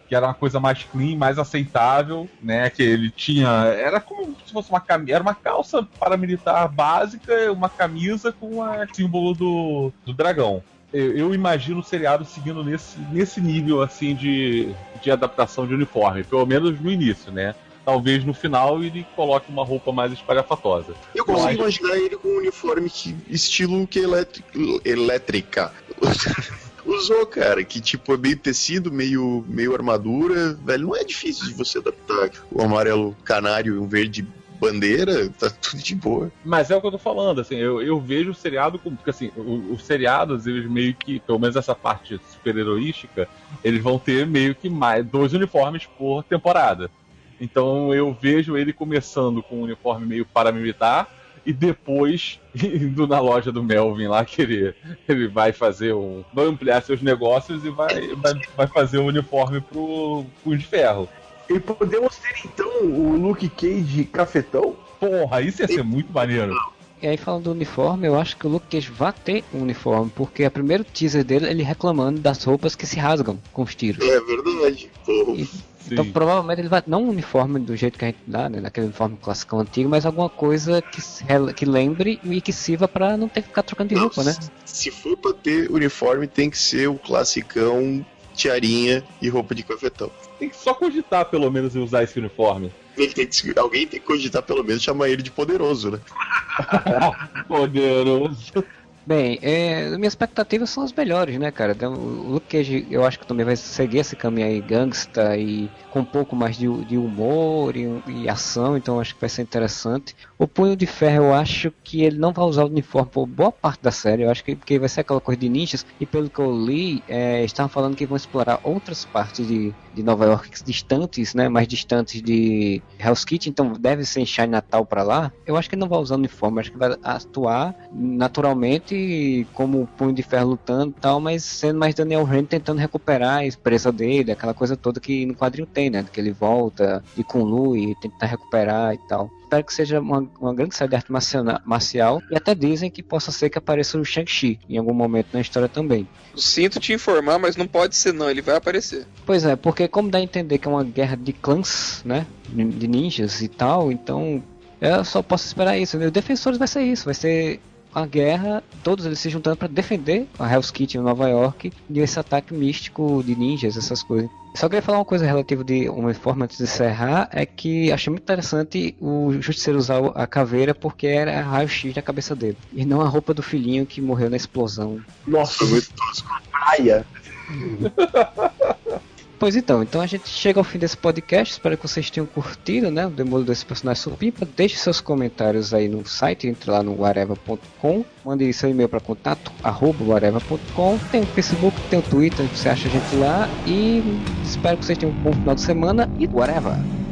Speaker 5: Que era uma coisa mais clean, mais aceitável, né? Que ele tinha. Era como se fosse uma camisa. Era uma calça paramilitar básica, uma camisa com o símbolo do, do dragão. Eu, eu imagino o seriado seguindo nesse, nesse nível assim de, de adaptação de uniforme, pelo menos no início, né? Talvez no final ele coloque uma roupa mais espalhafatosa.
Speaker 2: Eu consigo imaginar ele com um uniforme que, estilo que elétrica, elétrica *laughs* usou, cara. Que tipo é meio tecido, meio, meio armadura. Velho, não é difícil de você adaptar o amarelo canário e um verde bandeira, tá tudo de boa.
Speaker 5: Mas é o que eu tô falando, assim, eu, eu vejo o seriado como. Porque assim, o- os seriados, eles meio que, pelo menos essa parte super-heroística, eles vão ter meio que mais dois uniformes por temporada. Então eu vejo ele começando com um uniforme meio paramilitar e depois *laughs* indo na loja do Melvin lá que ele, ele vai fazer um. vai ampliar seus negócios e vai, vai, vai fazer um uniforme pro Punho de Ferro.
Speaker 3: E podemos ter então o Luke Cage cafetão?
Speaker 5: Porra, isso ia ser muito maneiro.
Speaker 1: E aí falando do uniforme, eu acho que o Luke Cage vai ter um uniforme, porque é o primeiro teaser dele ele reclamando das roupas que se rasgam com os tiros.
Speaker 2: É verdade. Porra.
Speaker 1: E- Então provavelmente ele vai. Não um uniforme do jeito que a gente dá, né? Daquele uniforme clássico antigo, mas alguma coisa que, que lembre e que sirva pra não ter que ficar trocando de roupa, né?
Speaker 2: se- for pra ter uniforme, tem que ser o classicão, tiarinha e roupa de cafetão.
Speaker 5: Tem que só cogitar, pelo menos, em usar esse uniforme.
Speaker 2: Ele tem que, alguém tem que cogitar pelo menos chamar ele de poderoso, né? *laughs*
Speaker 5: Poderoso.
Speaker 1: Bem, é, minhas expectativas são as melhores, né, cara? Então, o Luke Cage, eu acho que também vai seguir esse caminho aí, gangsta e com um pouco mais de, de humor e, e ação, então acho que vai ser interessante. O Punho de Ferro, eu acho que ele não vai usar o uniforme por boa parte da série, eu acho que porque vai ser aquela coisa de ninjas, e pelo que eu li, é, estavam falando que vão explorar outras partes de, de Nova York distantes, né, mais distantes de Hell's Kitchen, então deve ser em Natal pra lá. Eu acho que não vai usar uniforme, acho que vai atuar naturalmente como Punho de Ferro lutando e tal, mas sendo mais Daniel Rand tentando recuperar a empresa dele, aquela coisa toda que no quadrinho tem, né? Que ele volta de Kunlu e tenta recuperar e tal. Espero que seja uma, uma grande série de arte marcial, marcial e até dizem que possa ser que apareça o Shang-Chi em algum momento na história também.
Speaker 4: Sinto te informar, mas não pode ser não, ele vai aparecer.
Speaker 1: Pois é, porque como dá a entender que é uma guerra de clãs, né? De ninjas e tal, então eu só posso esperar isso. O Defensores vai ser isso, vai ser a guerra, todos eles se juntando para defender a Hell's Kitchen em Nova York de esse ataque místico de ninjas, essas coisas. Só queria falar uma coisa relativa de uma forma antes de encerrar, é que achei muito interessante o Justiceiro usar a caveira porque era raio-x da cabeça dele. E não a roupa do filhinho que morreu na explosão.
Speaker 2: Nossa, muito tosco. *laughs* Praia. *laughs*
Speaker 1: Pois então, então a gente chega ao fim desse podcast. Espero que vocês tenham curtido, né? O Demolidor desse personagem supimpa. Deixe seus comentários aí no site, entre lá no whatever.com. Mande seu e-mail para contato arroba. Tem o Facebook, tem o Twitter, você acha a gente lá. E espero que vocês tenham um bom final de semana e whatever.